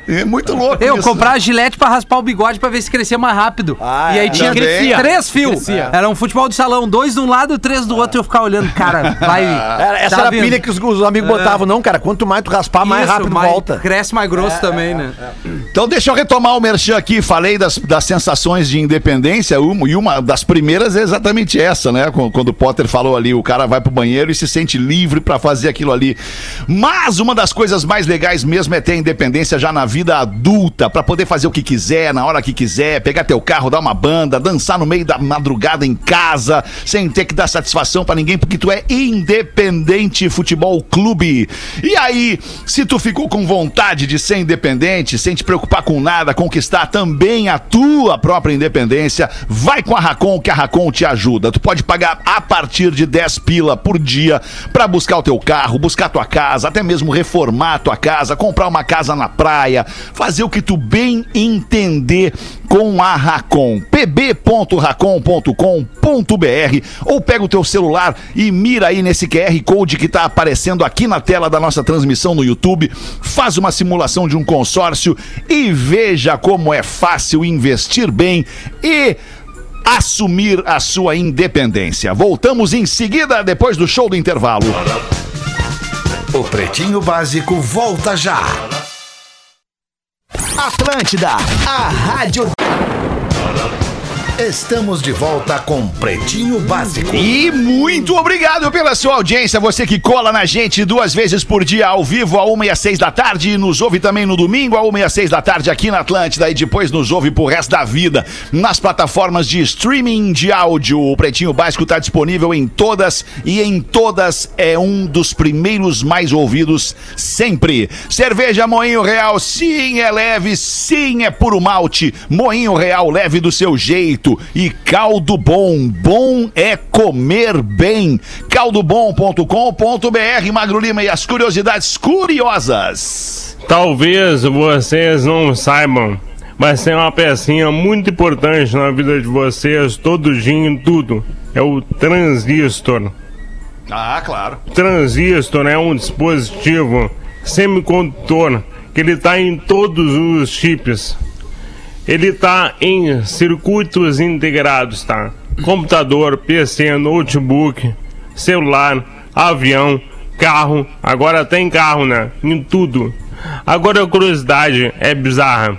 Speaker 4: É, é muito louco
Speaker 5: Eu
Speaker 4: isso.
Speaker 5: comprar a gilete pra raspar o bigode pra ver se crescia mais rápido.
Speaker 3: Ah,
Speaker 5: e aí
Speaker 3: é.
Speaker 5: tinha
Speaker 4: Também.
Speaker 5: três fios. Era um futebol de salão, dois de um lado e três do outro. E eu ficava olhando, cara, vai.
Speaker 3: Era- essa
Speaker 5: tá
Speaker 3: era a pilha que os, os amigos botavam. Não, cara, quanto mais tu raspar, mais
Speaker 5: Isso,
Speaker 3: rápido
Speaker 5: mais-
Speaker 3: volta.
Speaker 5: Cresce mais grosso também, né?
Speaker 4: Então deixa eu retomar o merchan aqui. Falei das, das sensações de independência uma, e uma das primeiras é exatamente essa, né? Quando, quando o Potter falou ali, o cara vai pro banheiro e se sente livre pra fazer aquilo ali. Mas uma das coisas mais legais mesmo é ter independência já na vida adulta, pra poder fazer o que quiser, na hora que quiser, pegar teu carro, dar uma banda, dançar no meio da madrugada em casa, sem ter que dar satisfação pra ninguém, porque tu é Independente Futebol Clube. E aí, se tu ficou com vontade de ser independente, sem te preocupar com nada, conquistar também a tua própria independência, vai com a Racon que a Racon te ajuda. Tu pode pagar a partir de 10 pila por dia pra buscar o teu carro, buscar tua casa, até mesmo reformar tua casa, comprar uma casa na praia, fazer o que tu bem entender com a Racon. pb.racon.com.br ou pega o teu celular e mira aí nesse QR Code que tá aparecendo aqui na tela da nossa transmissão no YouTube, faz uma simulação de um consórcio e veja como é fácil investir bem e assumir a sua independência. Voltamos em seguida depois do show do intervalo.
Speaker 2: O Pretinho Básico volta já.
Speaker 9: Atlântida, a rádio.
Speaker 2: Estamos de volta com Pretinho Básico.
Speaker 4: E muito obrigado pela sua audiência, você que cola na gente duas vezes por dia ao vivo, a uma e às seis da tarde, e nos ouve também no domingo, a uma e às seis da tarde aqui na Atlântida, e depois nos ouve pro resto da vida nas plataformas de streaming de áudio. O Pretinho Básico está disponível em todas, e em todas é um dos primeiros mais ouvidos sempre. Cerveja Moinho Real, sim, é leve, sim, é puro malte. Moinho Real, leve do seu jeito. E caldo bom, bom é comer bem. caldobom.com.br, Magro Lima e as curiosidades curiosas.
Speaker 1: Talvez vocês não saibam, mas tem uma pecinha muito importante na vida de vocês, todo dia em tudo. É o transistor.
Speaker 4: Ah, claro.
Speaker 1: Transistor é um dispositivo semicondutor que ele está em todos os chips. Ele está em circuitos integrados, tá? Computador, PC, notebook, celular, avião, carro. Agora tem carro, né? Em tudo. Agora a curiosidade é bizarra.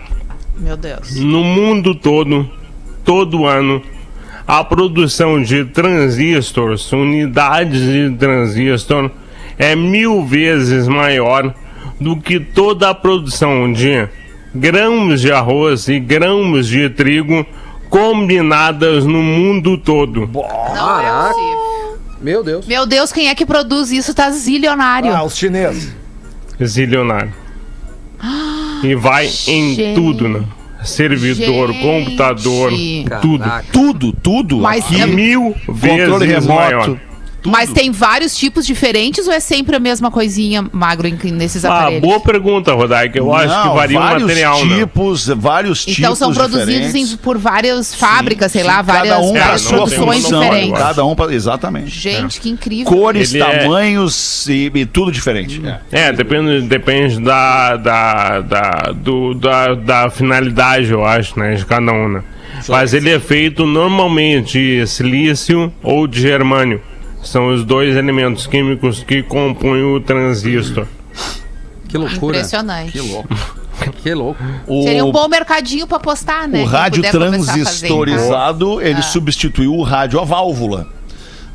Speaker 6: Meu Deus.
Speaker 1: No mundo todo, todo ano, a produção de transistores, unidades de transistor, é mil vezes maior do que toda a produção de grãos de arroz e grãos de trigo combinadas no mundo todo.
Speaker 6: É possível.
Speaker 5: Meu Deus.
Speaker 6: Meu Deus, quem é que produz isso tá zilionário.
Speaker 3: Ah, os chineses.
Speaker 1: Zilionário. E vai em
Speaker 6: Gente.
Speaker 1: tudo, né? Servidor,
Speaker 6: Gente.
Speaker 1: computador, tudo.
Speaker 5: Caraca.
Speaker 4: Tudo, tudo
Speaker 6: Mas
Speaker 4: aqui.
Speaker 6: é-
Speaker 1: Mil vezes
Speaker 4: Controle remoto.
Speaker 1: maior.
Speaker 6: Mas tem vários tipos diferentes ou é sempre a mesma coisinha magro em- nesses
Speaker 1: Ah,
Speaker 6: aparelhos?
Speaker 1: boa pergunta, Rodaica. Eu acho que
Speaker 4: Não,
Speaker 1: varia o
Speaker 4: vários
Speaker 1: material, né?
Speaker 4: tipos, vários tipos
Speaker 6: Então são produzidos em- por várias fábricas, sei
Speaker 4: Sim,
Speaker 6: lá, várias,
Speaker 4: cada um
Speaker 6: várias
Speaker 4: sua
Speaker 6: produções
Speaker 4: função,
Speaker 6: diferentes.
Speaker 4: Cada um exatamente.
Speaker 6: Gente, que incrível.
Speaker 4: Cores,
Speaker 1: Ele é-
Speaker 4: tamanhos e, e tudo diferente. É.
Speaker 1: É, depende, depende da, da, da, do, da, da finalidade, eu acho, né? De cada um, né? Mas ele é feito normalmente de silício ou de germânio. São os dois elementos químicos que compõem o transistor.
Speaker 5: Que loucura.
Speaker 6: Impressionante.
Speaker 5: Que louco. Que louco. (laughs)
Speaker 6: Seria um
Speaker 4: O,
Speaker 6: bom mercadinho pra postar, né?
Speaker 4: o rádio
Speaker 6: então.
Speaker 4: transistorizado, ele substituiu o rádio a válvula.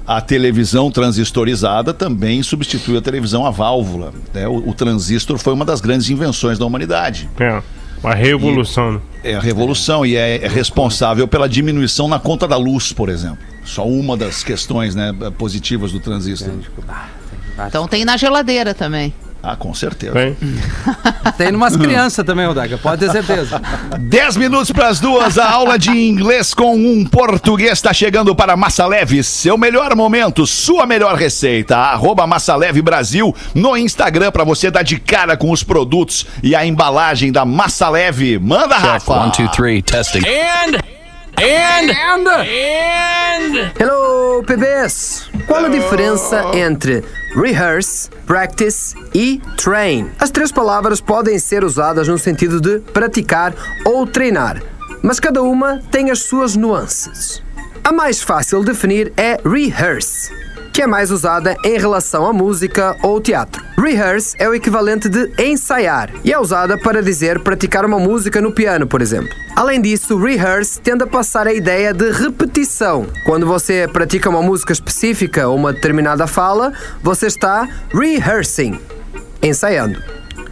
Speaker 4: A televisão transistorizada também substitui a televisão a válvula. né? O, o transistor foi uma das grandes invenções da humanidade.
Speaker 1: É, uma revolução. né?
Speaker 4: É a revolução e é, é responsável pela diminuição na conta da luz, por exemplo. Só uma das questões né, positivas do transistor.
Speaker 6: Então tem na geladeira também.
Speaker 4: Ah, com certeza.
Speaker 1: Bem, (laughs)
Speaker 5: Tem numas crianças também, Rodaga, pode ter certeza.
Speaker 4: 10 minutos para as duas, a aula de inglês com um português está chegando para Massa Leve. Seu melhor momento, sua melhor receita. Arroba Massa Leve Brasil no Instagram para você dar de cara com os produtos e a embalagem da Massa Leve. Manda, Rafa.
Speaker 10: One, two, three, testing.
Speaker 11: Hello, PBs! Qual a diferença entre rehearse, practice e train? As três palavras podem ser usadas no sentido de praticar ou treinar, mas cada uma tem as suas nuances. A mais fácil de definir é rehearse, que é mais usada em relação à música ou teatro. Rehearse é o equivalente de ensaiar e é usada para dizer praticar uma música no piano, por exemplo. Além disso, rehearse tende a passar a ideia de repetição. Quando você pratica uma música específica ou uma determinada fala, você está rehearsing, ensaiando.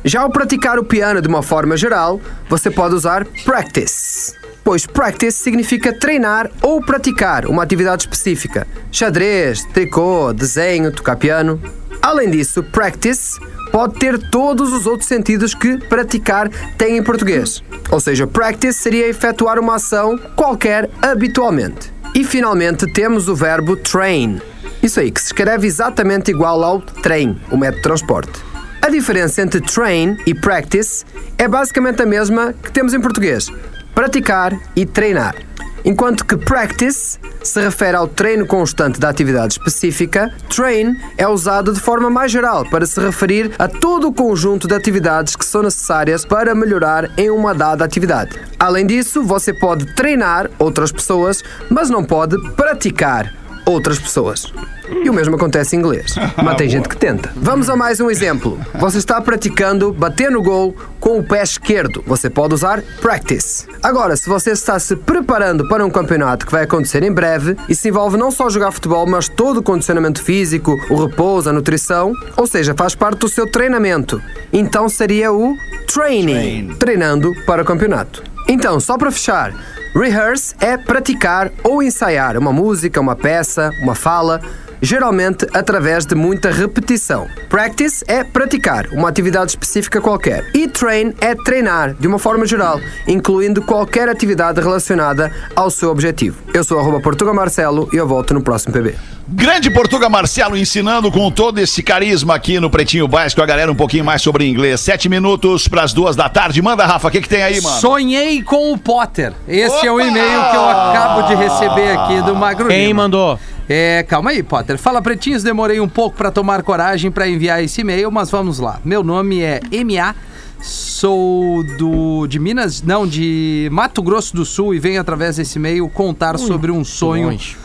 Speaker 11: Já ao praticar o piano de uma forma geral, você pode usar practice. Pois practice significa treinar ou praticar uma atividade específica. Xadrez, tricô, desenho, tocar piano. Além disso, practice pode ter todos os outros sentidos que praticar tem em português. Ou seja, practice seria efetuar uma ação qualquer habitualmente. E finalmente temos o verbo train. Isso aí, que se escreve exatamente igual ao trem, o método de transporte. A diferença entre train e practice é basicamente a mesma que temos em português: praticar e treinar. Enquanto que practice se refere ao treino constante da atividade específica, train é usado de forma mais geral para se referir a todo o conjunto de atividades que são necessárias para melhorar em uma dada atividade. Além disso, você pode treinar outras pessoas, mas não pode praticar outras pessoas. E o mesmo acontece em inglês. (laughs) Mas tem gente que tenta. Vamos a mais um exemplo. Você está praticando bater no gol com o pé esquerdo. Você pode usar practice. Agora, se você está se preparando para um campeonato que vai acontecer em breve e se envolve não só jogar futebol, mas todo o condicionamento físico, o repouso, a nutrição, ou seja, faz parte do seu treinamento. Então seria o training, treinando para o campeonato. Então, só para fechar, rehearse é praticar ou ensaiar uma música, uma peça, uma fala, geralmente através de muita repetição. Practice é praticar uma atividade específica qualquer. E train é treinar, de uma forma geral, incluindo qualquer atividade relacionada ao seu objetivo. Eu sou arroba Marcelo e eu volto no próximo PB.
Speaker 4: Grande Portuga Marcelo ensinando com todo esse carisma aqui no Pretinho Básico a galera um pouquinho mais sobre inglês. Sete minutos para as duas da tarde. Manda, Rafa, o que, que tem aí, mano?
Speaker 5: Sonhei com o Potter. Esse é o
Speaker 4: Opa!
Speaker 5: e-mail que eu acabo de receber aqui do Magro
Speaker 8: Quem
Speaker 5: Lima.
Speaker 8: mandou?
Speaker 5: É, calma aí, Potter. Fala, pretinhos, demorei um pouco pra tomar coragem pra enviar esse e-mail, mas vamos lá. Meu nome é MA, sou do de Minas, não, de Mato Grosso do Sul e venho através desse e-mail contar sobre um sonho
Speaker 8: longe.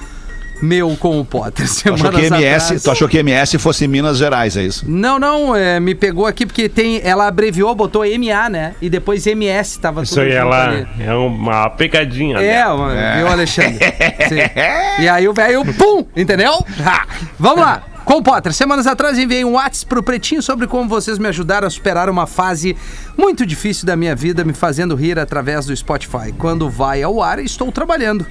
Speaker 5: Meu com o Potter.
Speaker 4: Tu achou,
Speaker 5: Semanas
Speaker 4: que MS,
Speaker 5: atrás.
Speaker 4: tu achou que MS fosse Minas Gerais, é isso?
Speaker 5: Não, não, é, me pegou aqui porque tem, ela abreviou, botou MA, né? E depois MS tava
Speaker 1: Isso
Speaker 5: tudo
Speaker 1: aí ela
Speaker 5: ali.
Speaker 1: é uma pegadinha.
Speaker 5: É,
Speaker 1: dela.
Speaker 5: mano, viu, Alexandre? (laughs) Sim. E aí o velho, pum, entendeu? Ah, vamos lá. Com Potter, semanas atrás enviei um WhatsApp pro Pretinho sobre como vocês me ajudaram a superar uma fase muito difícil da minha vida, me fazendo rir através do Spotify. Quando vai ao ar, estou trabalhando.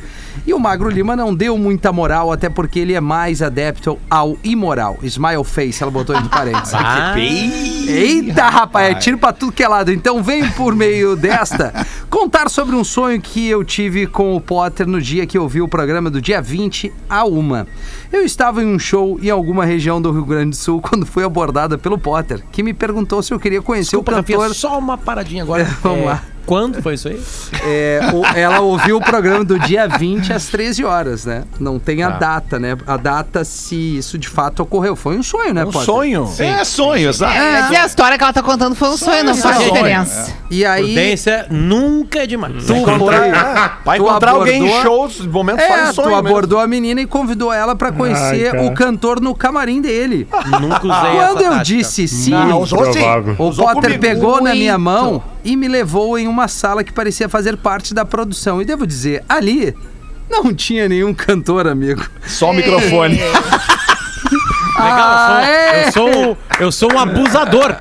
Speaker 5: E o Magro Lima não deu muita moral, até porque ele é mais adepto ao imoral. Smile face, ela botou entre parênteses. (laughs)
Speaker 8: Ah,
Speaker 5: Eita, rapaz, é tiro pra tudo que é lado. Então venho por meio desta contar sobre um sonho que eu tive com o Potter no dia que eu vi o programa do dia 20 a uma. Eu estava em um show em alguma região do Rio Grande do Sul (laughs) quando fui abordada pelo Potter, que me perguntou se eu queria conhecer
Speaker 8: desculpa,
Speaker 5: o
Speaker 8: Rafinha,
Speaker 5: cantor.
Speaker 8: só uma paradinha agora. (laughs)
Speaker 5: Vamos lá.
Speaker 8: Quando foi isso aí?
Speaker 5: É, o- ela ouviu o programa do dia 20 às 13 horas, né? Não tem a
Speaker 8: Tá.
Speaker 5: data, né? A data se isso de fato ocorreu. Foi um sonho, né,
Speaker 3: Um
Speaker 5: Potter?
Speaker 3: sonho.
Speaker 4: É sonho, exato.
Speaker 6: Mas a história que ela tá contando foi um sonho, não faz
Speaker 4: sonho,
Speaker 6: diferença.
Speaker 5: E aí.
Speaker 8: Prudência nunca é demais.
Speaker 5: Tu
Speaker 3: Encontrar,
Speaker 5: foi-
Speaker 3: é, (laughs) vai
Speaker 5: tu
Speaker 3: encontrar alguém em
Speaker 5: abordou-
Speaker 3: shows, momentos
Speaker 5: É,
Speaker 3: sonho
Speaker 5: tu
Speaker 3: mesmo.
Speaker 5: abordou a menina e convidou ela pra conhecer
Speaker 1: Ai,
Speaker 5: o cantor no camarim dele.
Speaker 8: Nunca usei
Speaker 5: Quando
Speaker 8: essa
Speaker 5: eu
Speaker 8: tática.
Speaker 5: disse sim,
Speaker 3: Não, sim.
Speaker 5: O Potter
Speaker 3: comigo.
Speaker 5: pegou na minha
Speaker 3: Muito.
Speaker 5: mão e me levou em uma sala que parecia fazer parte da produção. E devo dizer, ali não tinha nenhum cantor, amigo.
Speaker 4: Só o microfone.
Speaker 5: Ah, é?
Speaker 8: Eu sou, um- eu sou um abusador.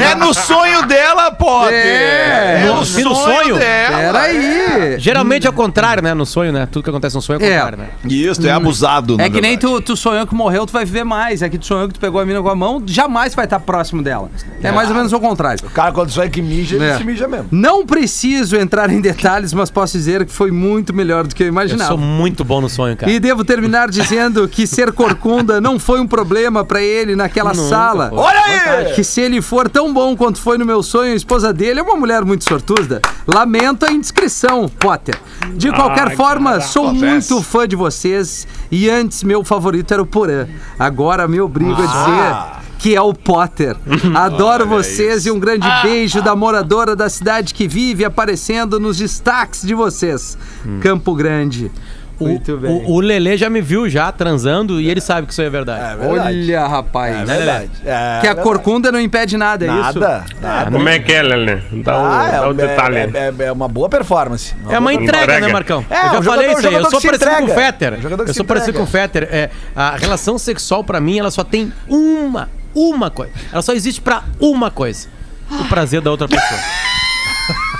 Speaker 4: É no sonho dela, Potter.
Speaker 5: É.
Speaker 4: no,
Speaker 8: No-
Speaker 4: sonho,
Speaker 8: sonho?
Speaker 4: dela.
Speaker 5: Peraí.
Speaker 8: Geralmente é o contrário, né? No sonho, né? Tudo que acontece no sonho é o
Speaker 5: É.
Speaker 8: contrário, né?
Speaker 4: Isso, tu é abusado.
Speaker 5: É que nem
Speaker 4: verdade.
Speaker 5: tu, tu sonhou que morreu, tu vai viver mais. É que tu sonhou que tu pegou a mina com a mão, jamais vai estar próximo dela. É mais ou menos o contrário.
Speaker 3: O cara, quando sonha que mija, ele
Speaker 5: É.
Speaker 3: se mija mesmo.
Speaker 5: Não preciso entrar em detalhes, mas posso dizer que foi muito melhor do que eu
Speaker 8: Eu
Speaker 5: imaginava.
Speaker 8: sou muito bom no sonho, cara.
Speaker 5: E devo terminar dizendo que ser corcunda não foi um problema pra ele naquela
Speaker 8: Nunca
Speaker 5: sala.
Speaker 8: foi.
Speaker 3: Olha aí!
Speaker 5: Que se ele for tão bom quanto foi no meu sonho, a esposa dele é uma mulher muito sortuda. Lamento a indiscrição, Potter. De qualquer
Speaker 1: Ai,
Speaker 5: forma,
Speaker 1: cara,
Speaker 5: sou
Speaker 4: acontece.
Speaker 5: muito fã de vocês e antes meu favorito era o Porã. Agora me obrigo a dizer que é o Potter. (laughs) Adoro vocês e um grande beijo da moradora da cidade que vive aparecendo nos destaques de vocês. Campo Grande.
Speaker 8: O,
Speaker 5: Muito bem.
Speaker 8: o, o Lelê já me viu já transando e ele sabe que isso aí é verdade.
Speaker 5: Olha, rapaz.
Speaker 3: É verdade. É
Speaker 5: que a
Speaker 3: verdade.
Speaker 5: corcunda não impede nada, é isso?
Speaker 3: Nada. nada.
Speaker 1: Como é que é, Lelê? Dá o,
Speaker 3: Ah,
Speaker 1: dá o
Speaker 3: é,
Speaker 1: detalhe.
Speaker 3: é, é- é uma boa performance.
Speaker 8: É uma entrega,
Speaker 1: entrega.
Speaker 8: né, Marcão?
Speaker 3: É,
Speaker 8: eu já
Speaker 3: um jogador-
Speaker 8: falei
Speaker 3: um
Speaker 8: isso aí. Eu
Speaker 3: jogador
Speaker 8: sou parecido com o
Speaker 3: entrega.
Speaker 8: Fetter.
Speaker 3: Um jogador
Speaker 8: Eu sou parecido com o
Speaker 3: entrega.
Speaker 8: Fetter. É, a relação sexual, pra mim, ela só tem uma, uma coisa. Ela só existe pra uma coisa. O prazer da outra pessoa.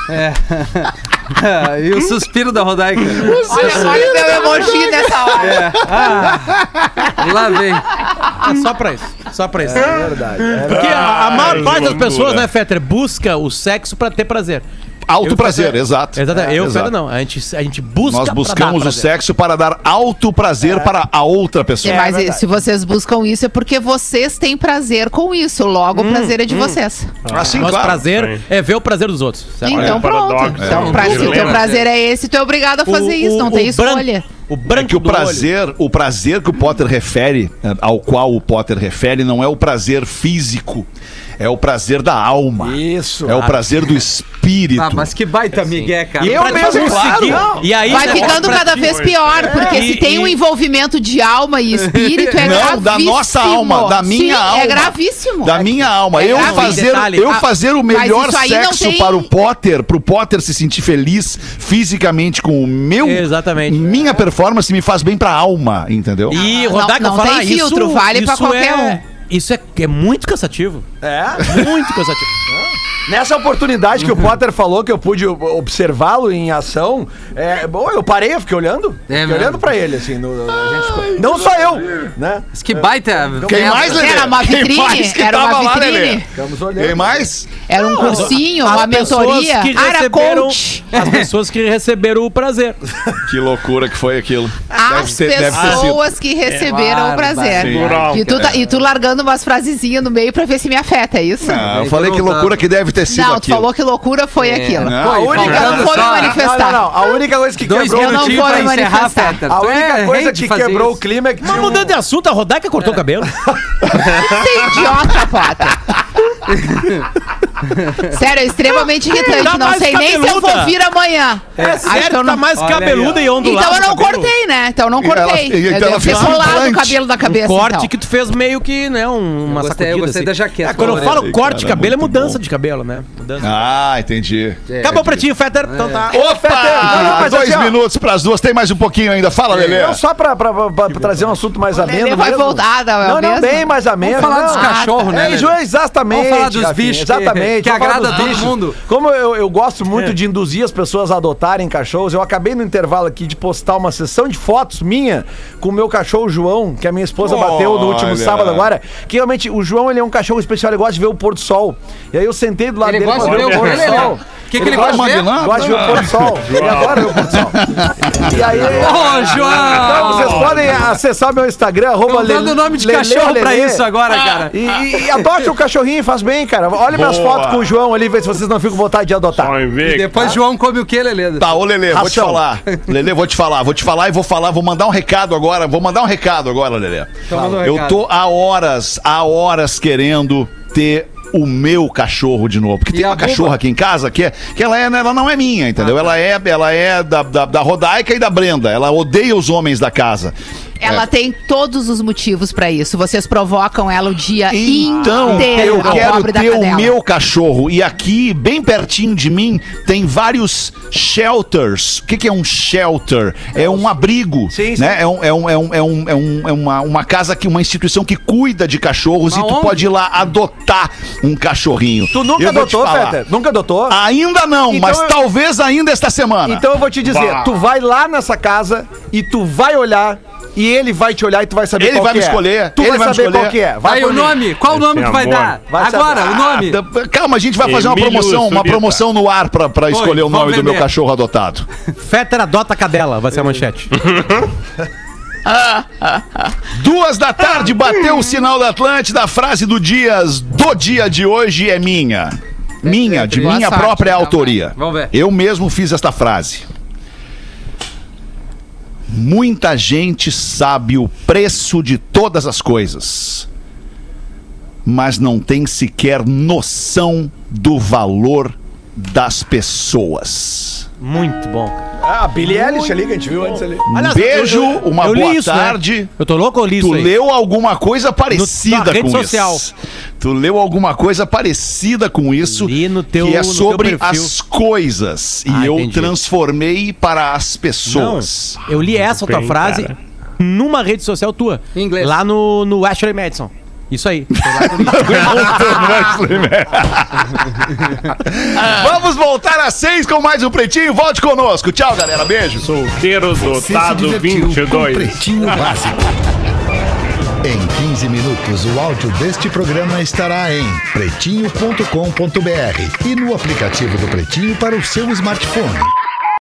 Speaker 8: (laughs) (laughs)
Speaker 5: e o suspiro da Rodaica.
Speaker 6: Olha, olha o meu emoji nessa hora.
Speaker 5: Lá vem.
Speaker 8: É só pra isso. Só pra isso.
Speaker 3: É verdade. É
Speaker 8: Porque a, a maior
Speaker 1: Ai,
Speaker 8: parte das pessoas, né, Fetter, busca o sexo pra ter prazer.
Speaker 4: Alto
Speaker 8: Eu-
Speaker 4: prazer,
Speaker 8: Fetter-
Speaker 4: exato.
Speaker 8: Exatamente.
Speaker 4: É,
Speaker 8: eu,
Speaker 4: exato.
Speaker 8: Fetter, não. A gente, a gente busca
Speaker 4: Nós
Speaker 8: pra
Speaker 4: buscamos
Speaker 8: dar
Speaker 4: o
Speaker 8: prazer.
Speaker 4: sexo para dar alto prazer para a outra pessoa.
Speaker 6: É, mas se vocês buscam isso é porque vocês têm prazer com isso. Logo, o prazer é de vocês.
Speaker 4: Assim,
Speaker 8: Nosso
Speaker 4: claro.
Speaker 8: prazer
Speaker 1: Sim.
Speaker 8: é ver o prazer dos outros. certo?
Speaker 6: Então pronto. Então,
Speaker 1: É.
Speaker 6: pra, se o teu prazer é esse, tu é obrigado a fazer isso. Não tem
Speaker 8: branco-
Speaker 6: escolha.
Speaker 8: o branco
Speaker 4: É que o
Speaker 8: do olho.
Speaker 4: prazer, o prazer que o Potter refere, eh, ao qual o Potter refere, não é o prazer físico, é o prazer da alma.
Speaker 3: Isso.
Speaker 4: É o prazer do espírito.
Speaker 5: Ah, mas que baita migué, cara.
Speaker 8: E
Speaker 3: Eu
Speaker 8: pra
Speaker 3: mesmo,
Speaker 8: conseguir-
Speaker 3: claro.
Speaker 8: E aí,
Speaker 6: Vai
Speaker 8: né,
Speaker 6: ficando cada
Speaker 8: ti-
Speaker 6: vez pior, porque
Speaker 8: E-
Speaker 6: se tem um
Speaker 8: e-
Speaker 6: envolvimento de alma e (laughs) espírito, é
Speaker 4: Não,
Speaker 6: gravíssimo.
Speaker 4: da nossa alma, da minha
Speaker 6: Sim,
Speaker 4: alma.
Speaker 6: É gravíssimo.
Speaker 4: Da minha alma.
Speaker 6: É
Speaker 4: eu fazer,
Speaker 8: Detalhe.
Speaker 4: eu
Speaker 6: Ah,
Speaker 4: fazer o melhor
Speaker 6: isso não
Speaker 4: sexo
Speaker 6: tem-
Speaker 4: para o Potter, pro Potter se sentir feliz fisicamente com o meu.
Speaker 8: Exatamente.
Speaker 4: Minha performance me faz bem pra alma, entendeu?
Speaker 8: E
Speaker 6: Não,
Speaker 8: Rodaica
Speaker 6: não
Speaker 8: falar
Speaker 6: tem filtro,
Speaker 8: isso,
Speaker 6: vale pra
Speaker 8: isso
Speaker 6: qualquer
Speaker 8: é, Isso é, é muito cansativo.
Speaker 3: É.
Speaker 8: Muito cansativo.
Speaker 3: Nessa oportunidade que o Potter falou que eu pude observá-lo em ação, é, bom, eu parei, eu fiquei olhando.
Speaker 5: É
Speaker 3: fiquei olhando pra ele, assim. no- a gente ficou- não só eu, né?
Speaker 5: Mas que baita.
Speaker 4: Quem mais, Lelê?
Speaker 6: Era uma
Speaker 4: Quem
Speaker 6: vitrine,
Speaker 4: mais que
Speaker 6: era uma
Speaker 4: tava lá,
Speaker 6: vitrine.
Speaker 3: Olhando.
Speaker 4: Quem mais?
Speaker 6: Era um cursinho,
Speaker 8: As
Speaker 6: uma mentoria.
Speaker 8: que
Speaker 6: Era
Speaker 8: receberam,
Speaker 6: coach.
Speaker 8: as pessoas que receberam o prazer. (laughs)
Speaker 4: Que loucura que foi aquilo.
Speaker 6: As pessoas que receberam o prazer.
Speaker 4: Sim.
Speaker 6: E tu, tá- e tu largando umas frasezinhas no meio pra ver se me afeta, é isso?
Speaker 4: Ah, eu falei que loucura que deve ter sido
Speaker 6: Não, tu
Speaker 4: aquilo.
Speaker 6: falou que loucura foi aquilo.
Speaker 4: não,
Speaker 3: A única
Speaker 6: não
Speaker 5: só-
Speaker 6: manifestar.
Speaker 3: Não, não, não. A única coisa que
Speaker 5: Dois
Speaker 3: quebrou,
Speaker 6: não vou
Speaker 5: pra
Speaker 6: me
Speaker 5: encerrar,
Speaker 6: manifestar.
Speaker 3: A única
Speaker 5: é
Speaker 3: coisa que quebrou
Speaker 5: isso.
Speaker 3: o clima é que
Speaker 8: Mas
Speaker 3: tinha um-
Speaker 8: mudando de assunto, a Rodaica cortou o cabelo.
Speaker 6: Você é idiota, Potter. (laughs) Sério, é extremamente irritante.
Speaker 8: Tá
Speaker 6: não sei nem se eu
Speaker 8: cabeluda.
Speaker 6: vou vir amanhã.
Speaker 8: É
Speaker 6: Acho
Speaker 8: sério,
Speaker 6: que eu
Speaker 8: tá
Speaker 6: não-
Speaker 8: mais
Speaker 5: aí,
Speaker 8: cabeluda
Speaker 5: ó.
Speaker 8: e ondulado.
Speaker 6: Então eu não
Speaker 8: cabelo.
Speaker 6: cortei, né? Então eu não
Speaker 4: E ela-
Speaker 6: cortei.
Speaker 4: e-
Speaker 6: eu
Speaker 4: então ela
Speaker 6: devo ter
Speaker 4: fez um
Speaker 6: colado o cabelo da cabeça.
Speaker 8: Um corte
Speaker 6: então.
Speaker 8: que tu fez meio que, né, um- uma
Speaker 5: gostei- eu
Speaker 8: sacudida.
Speaker 5: gostei
Speaker 8: assim.
Speaker 5: da jaqueta
Speaker 8: Ah, quando eu falo corte de cabelo, é mudança
Speaker 4: bom.
Speaker 8: de cabelo, né? Dança.
Speaker 4: Ah, entendi.
Speaker 8: Acabou o pretinho, Fetter. Então tá.
Speaker 4: Opa!
Speaker 3: Não, não, mas
Speaker 4: Dois
Speaker 3: assim, ó.
Speaker 4: minutos pras duas. Tem mais um pouquinho ainda. Fala, Lelê.
Speaker 3: Não, só pra, pra- pra- pra trazer um assunto mais ameno.
Speaker 6: Lelê vai
Speaker 3: mesmo.
Speaker 6: voltar, não é
Speaker 3: Não, não,
Speaker 6: mesmo?
Speaker 3: bem mais ameno.
Speaker 5: Vamos falar dos cachorros, né,
Speaker 3: É,
Speaker 5: Lelê?
Speaker 3: Exatamente.
Speaker 5: Vamos falar dos bichos
Speaker 3: Exatamente.
Speaker 5: que agrada todo
Speaker 3: bichos.
Speaker 5: mundo.
Speaker 3: Como eu, eu gosto muito de induzir as pessoas a adotarem cachorros, eu acabei no intervalo aqui de postar uma sessão de fotos minha com o meu cachorro João, que a minha esposa bateu no último sábado agora. Que realmente o João ele é um cachorro especial, ele gosta de ver o pôr do sol. E aí eu sentei do lado
Speaker 5: Ele
Speaker 3: dele
Speaker 5: gosta de ver o
Speaker 3: pôr do
Speaker 5: Lelê?
Speaker 3: sol.
Speaker 5: O que, que ele gosta de ver?
Speaker 3: Gosta de ver o pôr do sol. Ele adora ver o pôr do sol. E aí.
Speaker 5: Ô, João!
Speaker 3: Então, vocês podem acessar meu Instagram, arroba
Speaker 5: Estão dando
Speaker 3: Lele-
Speaker 5: nome de
Speaker 3: Lele
Speaker 5: cachorro pra
Speaker 3: Lele.
Speaker 5: isso agora, cara.
Speaker 3: E, e, e adote o cachorrinho, faz bem, cara. Olha minhas fotos com o João ali, vê se vocês não ficam com vontade de adotar.
Speaker 1: Só em
Speaker 5: E depois João come o quê, Lelê?
Speaker 4: Tá, ô Lelê, vou te falar. Lelê, vou te falar, vou te falar e vou falar, vou mandar um recado agora, vou mandar um recado agora, Lelê.
Speaker 5: Então
Speaker 4: Eu tô há horas, há horas querendo ter o meu cachorro de novo. Porque
Speaker 5: E
Speaker 4: tem uma cachorra aqui em casa que, é, que ela, é, ela não é minha, entendeu? Ela é, ela é da, da, da Rodaica e da Brenda. Ela odeia os homens da casa.
Speaker 6: Ela tem todos os motivos pra isso. Vocês provocam ela o dia
Speaker 4: Então,
Speaker 6: inteiro.
Speaker 4: eu
Speaker 6: a
Speaker 4: quero ter o meu cachorro. E aqui, bem pertinho de mim, tem vários shelters. O que, que é um shelter? É um abrigo.
Speaker 3: Sim, sim.
Speaker 4: né? É, um, é, um, é, um, é, um, é, um- é uma, uma casa que uma instituição que cuida de cachorros
Speaker 5: Mas
Speaker 4: e tu
Speaker 5: onde?
Speaker 4: pode ir lá adotar um cachorrinho.
Speaker 3: Tu nunca
Speaker 4: Eu
Speaker 3: adotou. Fetter? Nunca adotou?
Speaker 4: Ainda não,
Speaker 3: Então
Speaker 4: mas
Speaker 3: eu-
Speaker 4: talvez ainda esta semana.
Speaker 3: Então eu vou te dizer,
Speaker 1: Bah.
Speaker 3: tu vai lá nessa casa e tu vai olhar e ele vai te olhar e tu vai saber
Speaker 4: Ele
Speaker 3: qual
Speaker 4: vai
Speaker 3: que
Speaker 4: me
Speaker 3: é.
Speaker 4: escolher,
Speaker 3: Tu
Speaker 4: ele
Speaker 3: vai
Speaker 4: vai
Speaker 3: saber
Speaker 4: escolher.
Speaker 3: qual que é.
Speaker 5: Vai,
Speaker 3: por
Speaker 5: o
Speaker 3: mim.
Speaker 5: nome? Qual o nome que vai dar?
Speaker 3: Vai
Speaker 5: Agora,
Speaker 3: saber.
Speaker 5: o nome.
Speaker 4: Ah, Calma, a gente vai fazer uma
Speaker 1: Emílio
Speaker 4: promoção, uma
Speaker 1: Surita.
Speaker 4: promoção no ar pra, pra escolher o
Speaker 5: vamos
Speaker 4: nome do meu cachorro adotado. (laughs)
Speaker 8: Fetter adota cadela, vai ser a manchete. (laughs)
Speaker 4: Duas da tarde, bateu o sinal da Atlântida. A frase do dias do dia de hoje é minha. Minha, de minha própria
Speaker 5: então,
Speaker 4: autoria.
Speaker 5: Vamos ver.
Speaker 4: Eu mesmo fiz esta frase. Muita gente sabe o preço de todas as coisas, mas não tem sequer noção do valor das pessoas.
Speaker 8: Muito bom.
Speaker 3: Ah, a Billie Eilish ali que a gente viu antes ali.
Speaker 4: Um
Speaker 8: Aliás,
Speaker 4: beijo,
Speaker 8: eu- eu-
Speaker 4: uma
Speaker 8: eu
Speaker 4: boa
Speaker 8: isso, né?
Speaker 4: tarde.
Speaker 8: Eu tô louco ou li isso
Speaker 4: Tu
Speaker 8: aí?
Speaker 4: leu alguma coisa parecida
Speaker 8: No- na rede
Speaker 4: com
Speaker 8: social.
Speaker 4: isso? Tu leu alguma coisa parecida com isso?
Speaker 8: Li no teu-
Speaker 4: que é
Speaker 8: no teu
Speaker 4: sobre as coisas e
Speaker 8: Ah,
Speaker 4: eu
Speaker 8: entendi.
Speaker 4: transformei para as
Speaker 8: Não,
Speaker 4: pessoas.
Speaker 8: eu li essa tua
Speaker 1: bem,
Speaker 8: frase
Speaker 1: cara.
Speaker 8: numa rede social tua.
Speaker 5: Em inglês.
Speaker 8: Lá no, no Ashley Madison. Isso aí. (laughs) (laughs)
Speaker 4: Vamos voltar às seis com mais um Pretinho. Volte conosco. Tchau, galera. Beijo.
Speaker 1: Solteiro dotado
Speaker 2: divertiu com
Speaker 1: 22.
Speaker 2: Pretinho Básico. (laughs) Em 15 minutos, o áudio deste programa estará em pretinho.com.br e no aplicativo do Pretinho para o seu smartphone.